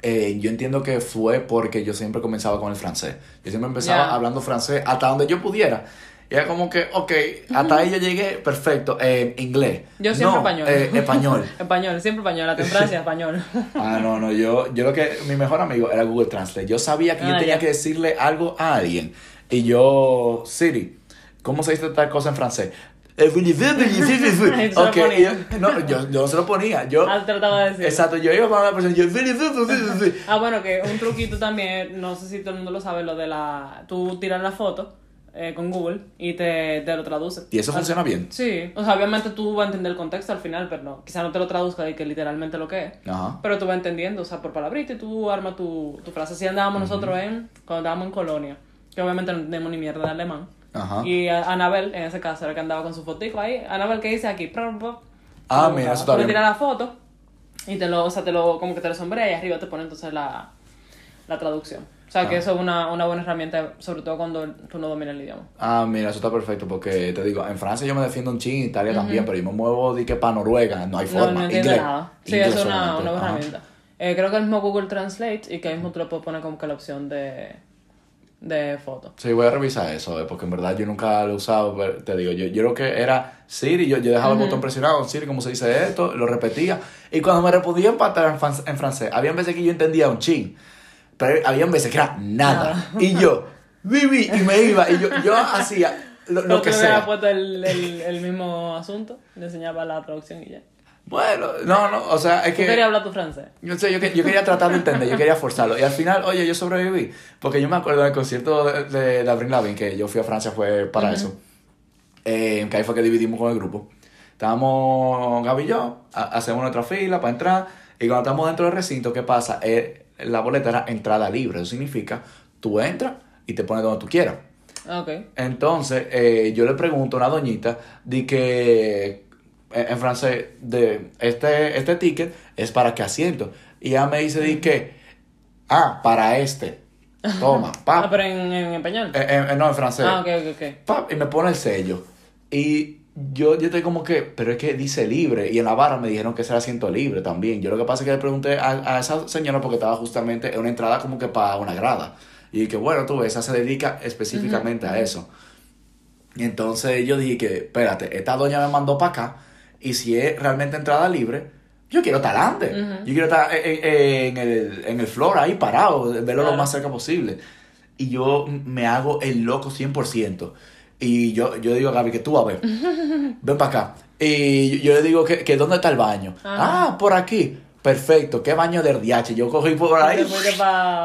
eh, yo entiendo que fue porque yo siempre comenzaba con el francés. Yo siempre empezaba hablando francés hasta donde yo pudiera. Y era como que, ok, hasta ahí yo llegué, perfecto, eh, inglés. Yo siempre español. Eh, español. español, siempre español, la temprancia español. ah, no, no, yo, yo lo que, mi mejor amigo era Google Translate. Yo sabía que yo ah, tenía que decirle algo a alguien. Y yo, Siri, ¿cómo se dice tal cosa en francés? okay, yo, no, yo, yo no se lo ponía. Yo ah, trataba de decir. Exacto, yo iba para la persona. Yo, ah, bueno, que un truquito también, no sé si todo el mundo lo sabe, lo de la. Tú tiras la foto eh, con Google y te, te, lo traduce. ¿Y eso funciona bien? Sí. O sea, obviamente tú vas a entender el contexto al final, pero no. Quizá no te lo traduzca de que literalmente lo que es. Ajá. Pero tú vas entendiendo, o sea, por palabrita y tú armas tu, tu frase. Así andábamos nosotros en. Cuando estábamos en Colonia. Que obviamente no tenemos ni mierda de alemán. Y Anabel, en ese caso, era que andaba con su fotico ahí. Anabel, ¿qué dice aquí? Ah, mira, eso está bien. la foto y te lo, o sea, te lo, como que te lo sombrea y arriba te pone entonces la, la traducción. O sea, que ah. eso es una, una buena herramienta, sobre todo cuando tú no dominas el idioma. Ah, mira, eso está perfecto, porque te digo, en Francia yo me defiendo un ching, Italia también, pero yo me muevo de que para Noruega, no hay forma. No, no entiendo nada. Sí, eso es una, una buena herramienta. Eh, creo que el mismo Google Translate y que mismo tú le puedes poner como que la opción de, de foto. Sí, voy a revisar eso, eh, porque en verdad yo nunca lo he usado, pero te digo, yo, yo creo que era Siri, yo, yo dejaba el botón presionado, Siri, ¿cómo se dice esto? Lo repetía, y cuando me respondía en, en francés, había veces que yo entendía un ching pero había veces que era nada, y yo, viví, y me iba, y yo, yo hacía lo, lo que sea. puesto el, el, el mismo asunto, le enseñaba la traducción y ya. Bueno, no, no, o sea, es que... ¿Tú querías hablar tu francés? Yo, sé, yo, yo, quería tratar de entender, yo quería forzarlo. Y al final, oye, yo sobreviví. Porque yo me acuerdo del concierto de, de, de Avril Lavigne, que yo fui a Francia, fue para eso. Eh, que ahí fue que dividimos con el grupo. Estábamos Gaby y yo, hacemos nuestra fila para entrar. Y cuando estamos dentro del recinto, ¿qué pasa? Eh, la boleta era entrada libre. Eso significa, tú entras y te pones donde tú quieras. Okay. Entonces, eh, yo le pregunto a una doñita de que en francés, de este, este ticket es para qué asiento. Y ella me dice, di que, ah, para este. Toma, pa. Ah, pero en, en español. no, en francés. Ah, ok, ok, y me pone el sello. Y yo, yo estoy como que, pero es que dice libre. Y en la barra me dijeron que ese era asiento libre también. Yo lo que pasa es que le pregunté a, a esa señora porque estaba justamente en una entrada como que para una grada. Y que bueno, tú, esa se dedica específicamente a eso. Y entonces yo dije que, espérate, esta doña me mandó para acá y si es realmente entrada libre, yo quiero estar adelante. Yo quiero estar en, el, en el floor ahí parado, verlo lo más cerca posible. Y yo me hago el loco 100%. Y yo, yo digo a Gaby que tú a ver, ven para acá. Y yo, le digo que, que, dónde está el baño. Ah, por aquí. Perfecto, qué baño de RDH. Yo cogí por ahí.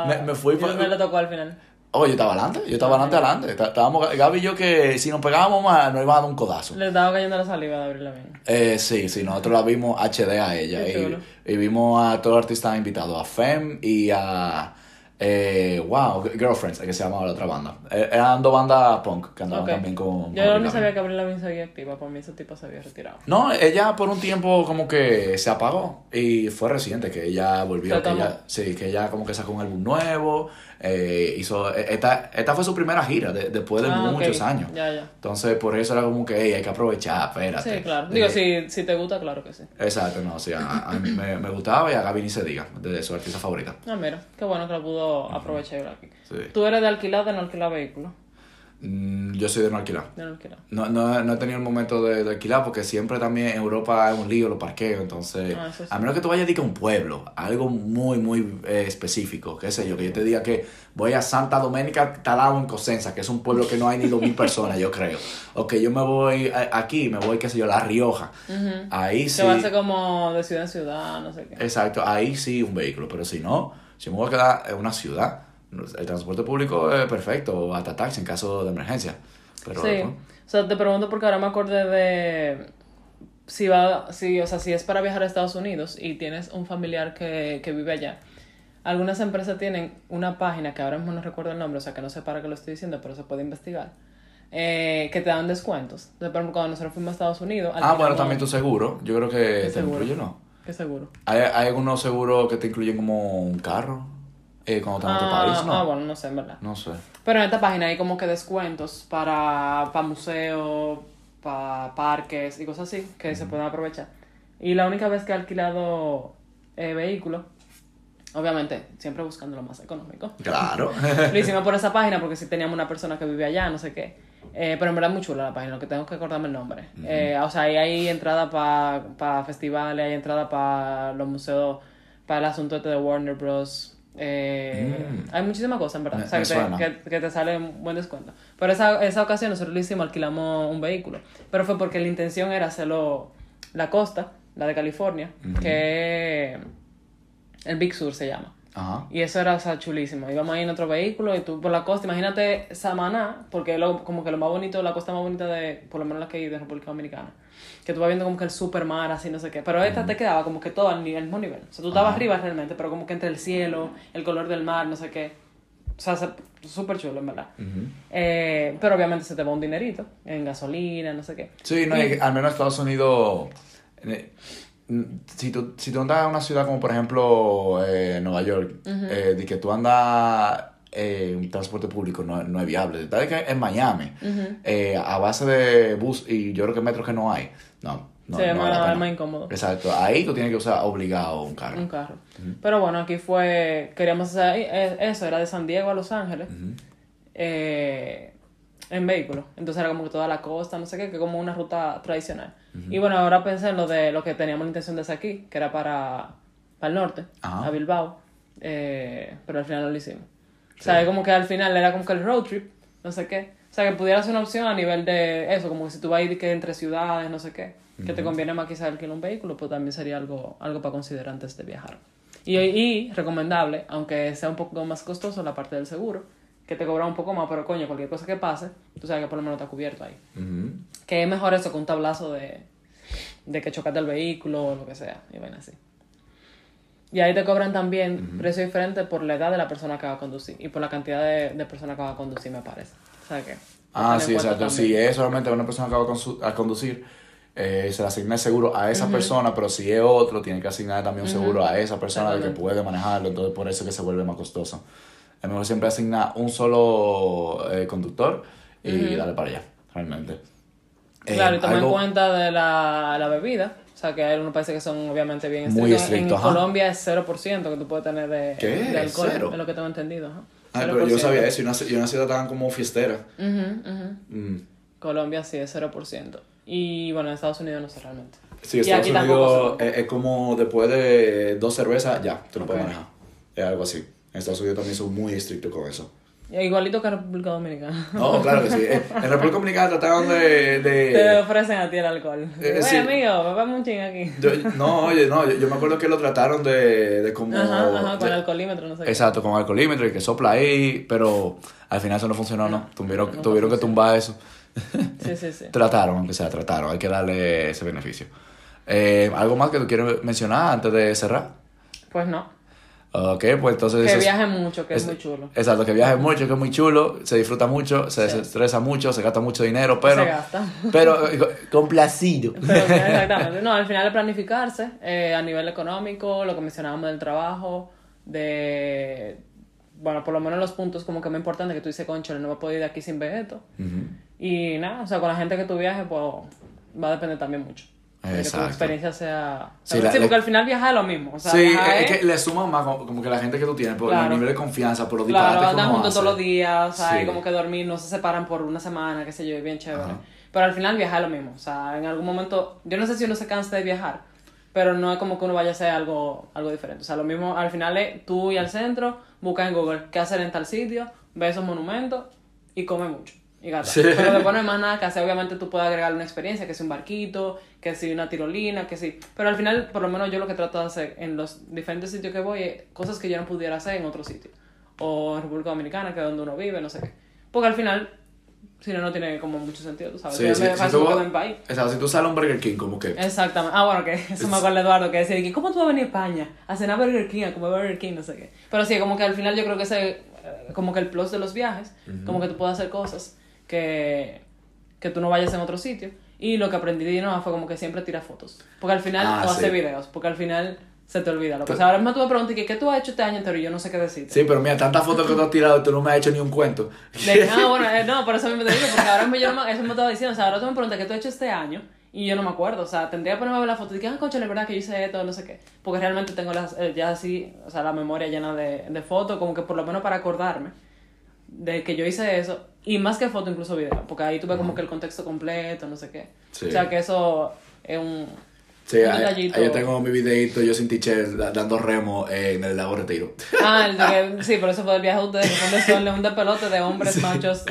Me, me, fui para. le tocó al final? Oh, yo estaba adelante, yo estaba adelante, adelante. Estábamos, Gaby y yo que si nos pegábamos más, nos iba a dar un codazo. Le estaba cayendo la saliva de abrirla bien. Eh, sí, sí, nosotros la vimos HD a ella. Y, y, vimos a todos los artistas invitados, a Fem y a eh, wow, Girlfriends, que se llamaba la otra banda. Eh, eran dos bandas punk que andaban también con. Yo no sabía que Avril Lavigne seguía activa, por mí ese tipo se había retirado. No, ella por un tiempo como que se apagó y fue reciente que ella volvió. Que ella, sí, que ella como que sacó un álbum nuevo. Eh, hizo, eh, esta, esta fue su primera gira después de ah, muchos años. Entonces, por eso era como que hay que aprovechar, espérate. Sí, claro. Digo, si, si te gusta, claro que sí. Exacto, no, sí, a, mí me, me, gustaba y a Gaby ni se diga, de su artista favorita. Ah, mira, qué bueno que lo pudo aprovechar aquí. Sí. ¿Tú eres de alquilar o de no alquilar vehículos? Mm, yo soy de no alquilar. De no alquilar. No, no, no he tenido el momento de, de, alquilar porque siempre también en Europa es un lío los parqueos. Entonces, ah, a menos que tú vayas a un pueblo, algo muy, muy eh, específico, qué sé yo, que yo te diga que voy a Santa Doménica Talado en Cosenza, que es un pueblo que no hay ni dos mil personas, yo creo. O que yo me voy aquí, me voy, qué sé yo, La Rioja. Ahí sí. Se va a hacer como de ciudad en ciudad, no sé qué. Exacto, ahí sí un vehículo, pero si no, si me voy a quedar en una ciudad el transporte público es perfecto, hasta taxi en caso de emergencia. Pero, sí. O sea, te pregunto porque ahora me acordé de si va, si, o sea, si es para viajar a Estados Unidos y tienes un familiar que, que vive allá. Algunas empresas tienen una página que ahora mismo no recuerdo el nombre, o sea que no sé para qué lo estoy diciendo, pero se puede investigar. Eh, que te dan descuentos. Por ejemplo, cuando nosotros fuimos a Estados Unidos. Ah, bueno, también tu seguro. Yo creo que te incluye, ¿no? ¿Qué seguro? ¿Hay, hay algunos seguros que te incluyen como un carro? Eh, cuando estás en otro ah, país, ¿no? Ah, bueno, no sé, en verdad. No sé. Pero en esta página hay como que descuentos para, para museos, para parques y cosas así que se pueden aprovechar. Y la única vez que he alquilado eh, vehículos, obviamente, siempre buscando lo más económico. Claro. lo hicimos por esa página porque si teníamos una persona que vivía allá, no sé qué. Eh, pero en verdad es muy chula la página, lo que tengo que acordarme el nombre. eh, o sea, ahí hay entrada para pa festivales, hay entrada para los museos, para el asunto este de Warner Bros. Eh, mm. Hay muchísimas cosas, en verdad. o sea, que te, que, te, sale un buen descuento. Pero esa, esa ocasión nosotros lo hicimos, alquilamos un vehículo. Pero fue porque la intención era hacerlo la costa, la de California, que el Big Sur se llama. Y eso era, o sea, chulísimo. Íbamos ahí en otro vehículo y tú por la costa, imagínate Samaná, porque es como que lo más bonito, la costa más bonita de, por lo menos la que hay de República Dominicana. Que tú vas viendo como que el super mar, así no sé qué. Pero esta te quedaba como que todo al, nivel, mismo nivel. O sea, tú estabas arriba realmente, pero como que entre el cielo, el color del mar, no sé qué. O sea, súper chulo, en verdad. eh, pero obviamente se te va un dinerito en gasolina, no sé qué. Sí, no, al menos Estados Unidos. Si tú, si tú andas en una ciudad como por ejemplo eh, Nueva York, eh, de que tú andas eh, un transporte público no, no es viable. Tal que en Miami, eh, a base de bus y yo creo que metros que no hay, no. no sí, es más, incómodo. Exacto, ahí tú tienes que usar obligado un carro. Un carro. Pero bueno, aquí fue, queríamos hacer eh, eso, era de San Diego a Los Ángeles, eh, en vehículo. Entonces era como que toda la costa, no sé qué, que como una ruta tradicional. Y bueno, ahora pensé en lo de lo que teníamos la intención de hacer aquí, que era para, para el norte, a Bilbao, pero al final no lo hicimos. O sea, como que al final era como que el road trip, no sé qué. O sea, que pudiera ser una opción a nivel de eso, como que si tú vas a ir que entre ciudades, no sé qué, que te conviene más quizás alquilar un vehículo, pues también sería algo, algo para considerar antes de viajar. Y, y recomendable, aunque sea un poco más costoso la parte del seguro, que te cobra un poco más, pero coño, cualquier cosa que pase, tú sabes que por lo menos está cubierto ahí. Que es mejor eso que un tablazo de, de que chocaste el vehículo o lo que sea, y ven así. Y ahí te cobran también precio diferente por la edad de la persona que va a conducir y por la cantidad de, de personas que va a conducir, me parece. O sea que. Ah, sí, exacto. Si es solamente una persona que va a conducir, eh, se le asigna el seguro a esa persona, pero si es otro, tiene que asignar también un seguro a esa persona de que puede manejarlo, entonces por eso que se vuelve más costoso. Es mejor siempre asignar un solo eh, conductor y darle para allá, realmente. Claro, y toma en cuenta de la, la bebida o sea, que hay algunos países que son obviamente bien estrictos. Muy estrictos. En Colombia es 0% que tú puedes tener de, de alcohol. ¿Cero? Es lo que tengo entendido. Ah, pero yo sabía eso. Y una, y una ciudad tan como fiestera. Mm. Colombia sí es 0%. Y bueno, en Estados Unidos no sé realmente. Sí, Estados Unidos es, como después de dos cervezas, ya, tú no puedes manejar. Es algo así. En Estados Unidos también son muy estrictos con eso. Igualito que en República Dominicana. No, claro que sí. En República Dominicana trataban de, de... Te ofrecen a ti el alcohol. Eh, oye, amigo, bebamos un ching aquí. no, oye, no, yo, me acuerdo que lo trataron de, de como... Ajá, ajá, con alcoholímetro, no sé Exacto, con alcoholímetro y que sopla ahí, pero al final eso no funcionó, ¿no? Tuvieron, tuvieron que tumbar eso. Sí, sí, sí. trataron, aunque sea, trataron. Hay que darle ese beneficio. Eh, ¿Algo más que tú quieres mencionar antes de cerrar? Pues no. Ok, pues entonces... Que viaje mucho, que es, muy chulo. Exacto, que viaje mucho, que es muy chulo, se disfruta mucho, se estresa mucho, se gasta mucho dinero, pero... Se gasta. Pero complacido. exactamente. No, al final de planificarse eh, a nivel económico, lo que mencionábamos del trabajo, de... Bueno, por lo menos los puntos como que me importante que tú dices, concho, no me puedo ir de aquí sin vegeto. Y nada, o sea, con la gente que tú viajes, pues va a depender también mucho. Que tu experiencia sea... Sí, porque al final viajar es lo mismo. O sea, sí, es, que le suma más como que la gente que tú tienes, por el nivel de confianza, por los disparates Claro, andan juntos todos los días, o sea, como que dormir, no se separan por una semana, qué sé yo, es bien chévere. Pero al final viajar es lo mismo. O sea, en algún momento, yo no sé si uno se cansa de viajar, pero no es como que uno vaya a hacer algo, algo diferente. O sea, lo mismo, al final es tú y al centro, busca en Google qué hacer en tal sitio, ve esos monumentos y come mucho y gata. Pero después no hay más nada que hacer. Obviamente tú puedes agregar una experiencia, que si un barquito, que si una tirolina, que si... Pero al final, por lo menos yo lo que trato de hacer en los diferentes sitios que voy es cosas que yo no pudiera hacer en otro sitio. O en República Dominicana, que es donde uno vive, no sé qué. Porque al final, si no, no tiene como mucho sentido, tú sabes. Sí, sí, si, tú, país. Exacto, si tú sales a un Burger King, como que... Exactamente. Ah, bueno, que eso me acuerdo Eduardo, que decía, ¿cómo tú vas a venir a España a cenar Burger King, a comer Burger King, no sé qué? Pero sí, como que al final yo creo que ese, eh, como que el plus de los viajes, como que tú puedes hacer cosas que, que tú no vayas en otro sitio. Y lo que aprendí de no fue como que siempre tira fotos. Porque al final, ah, o hace videos, porque al final se te olvida. Lo que, ahora mismo tú me preguntas, ¿qué, ¿qué tú has hecho este año entero? Y yo no sé qué decir. Sí, pero mira, tantas fotos que tú has tirado tú no me has hecho ni un cuento. ah, bueno, eh, no, por eso mismo te digo, porque ahora mismo yo no me, eso me estaba diciendo. O sea, ahora tú me preguntas, ¿qué tú has hecho este año? Y yo no me acuerdo, o sea, tendría que ponerme a ver la foto y que, ah, coche, la verdad que yo hice esto, no sé qué. Porque realmente tengo las, eh, ya así, o sea, la memoria llena de, de fotos, como que por lo menos para acordarme de que yo hice eso, y más que foto, incluso video, porque ahí tuve como que el contexto completo, no sé qué. O sea que eso es un... Sí, ahí, yo tengo mi videito yo sin teacher dando remo en el lago Retiro. Ah, el de que, sí, por eso fue el viaje de ustedes, son un de pelote de hombres machos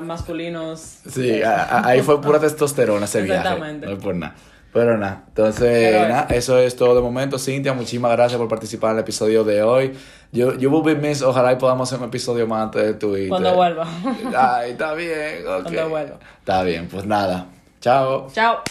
masculinos. Sí, ahí fue pura testosterona ese viaje. No es por nada. Pero nada, entonces, nada, eso es todo de momento. Cintia, muchísimas gracias por participar en el episodio de hoy. Yo, yo will be missed. Ojalá y podamos hacer un episodio más antes de Twitter. Cuando vuelva. Ay, está bien. Okay. Cuando vuelva. Está bien, pues nada. Chao. Chao.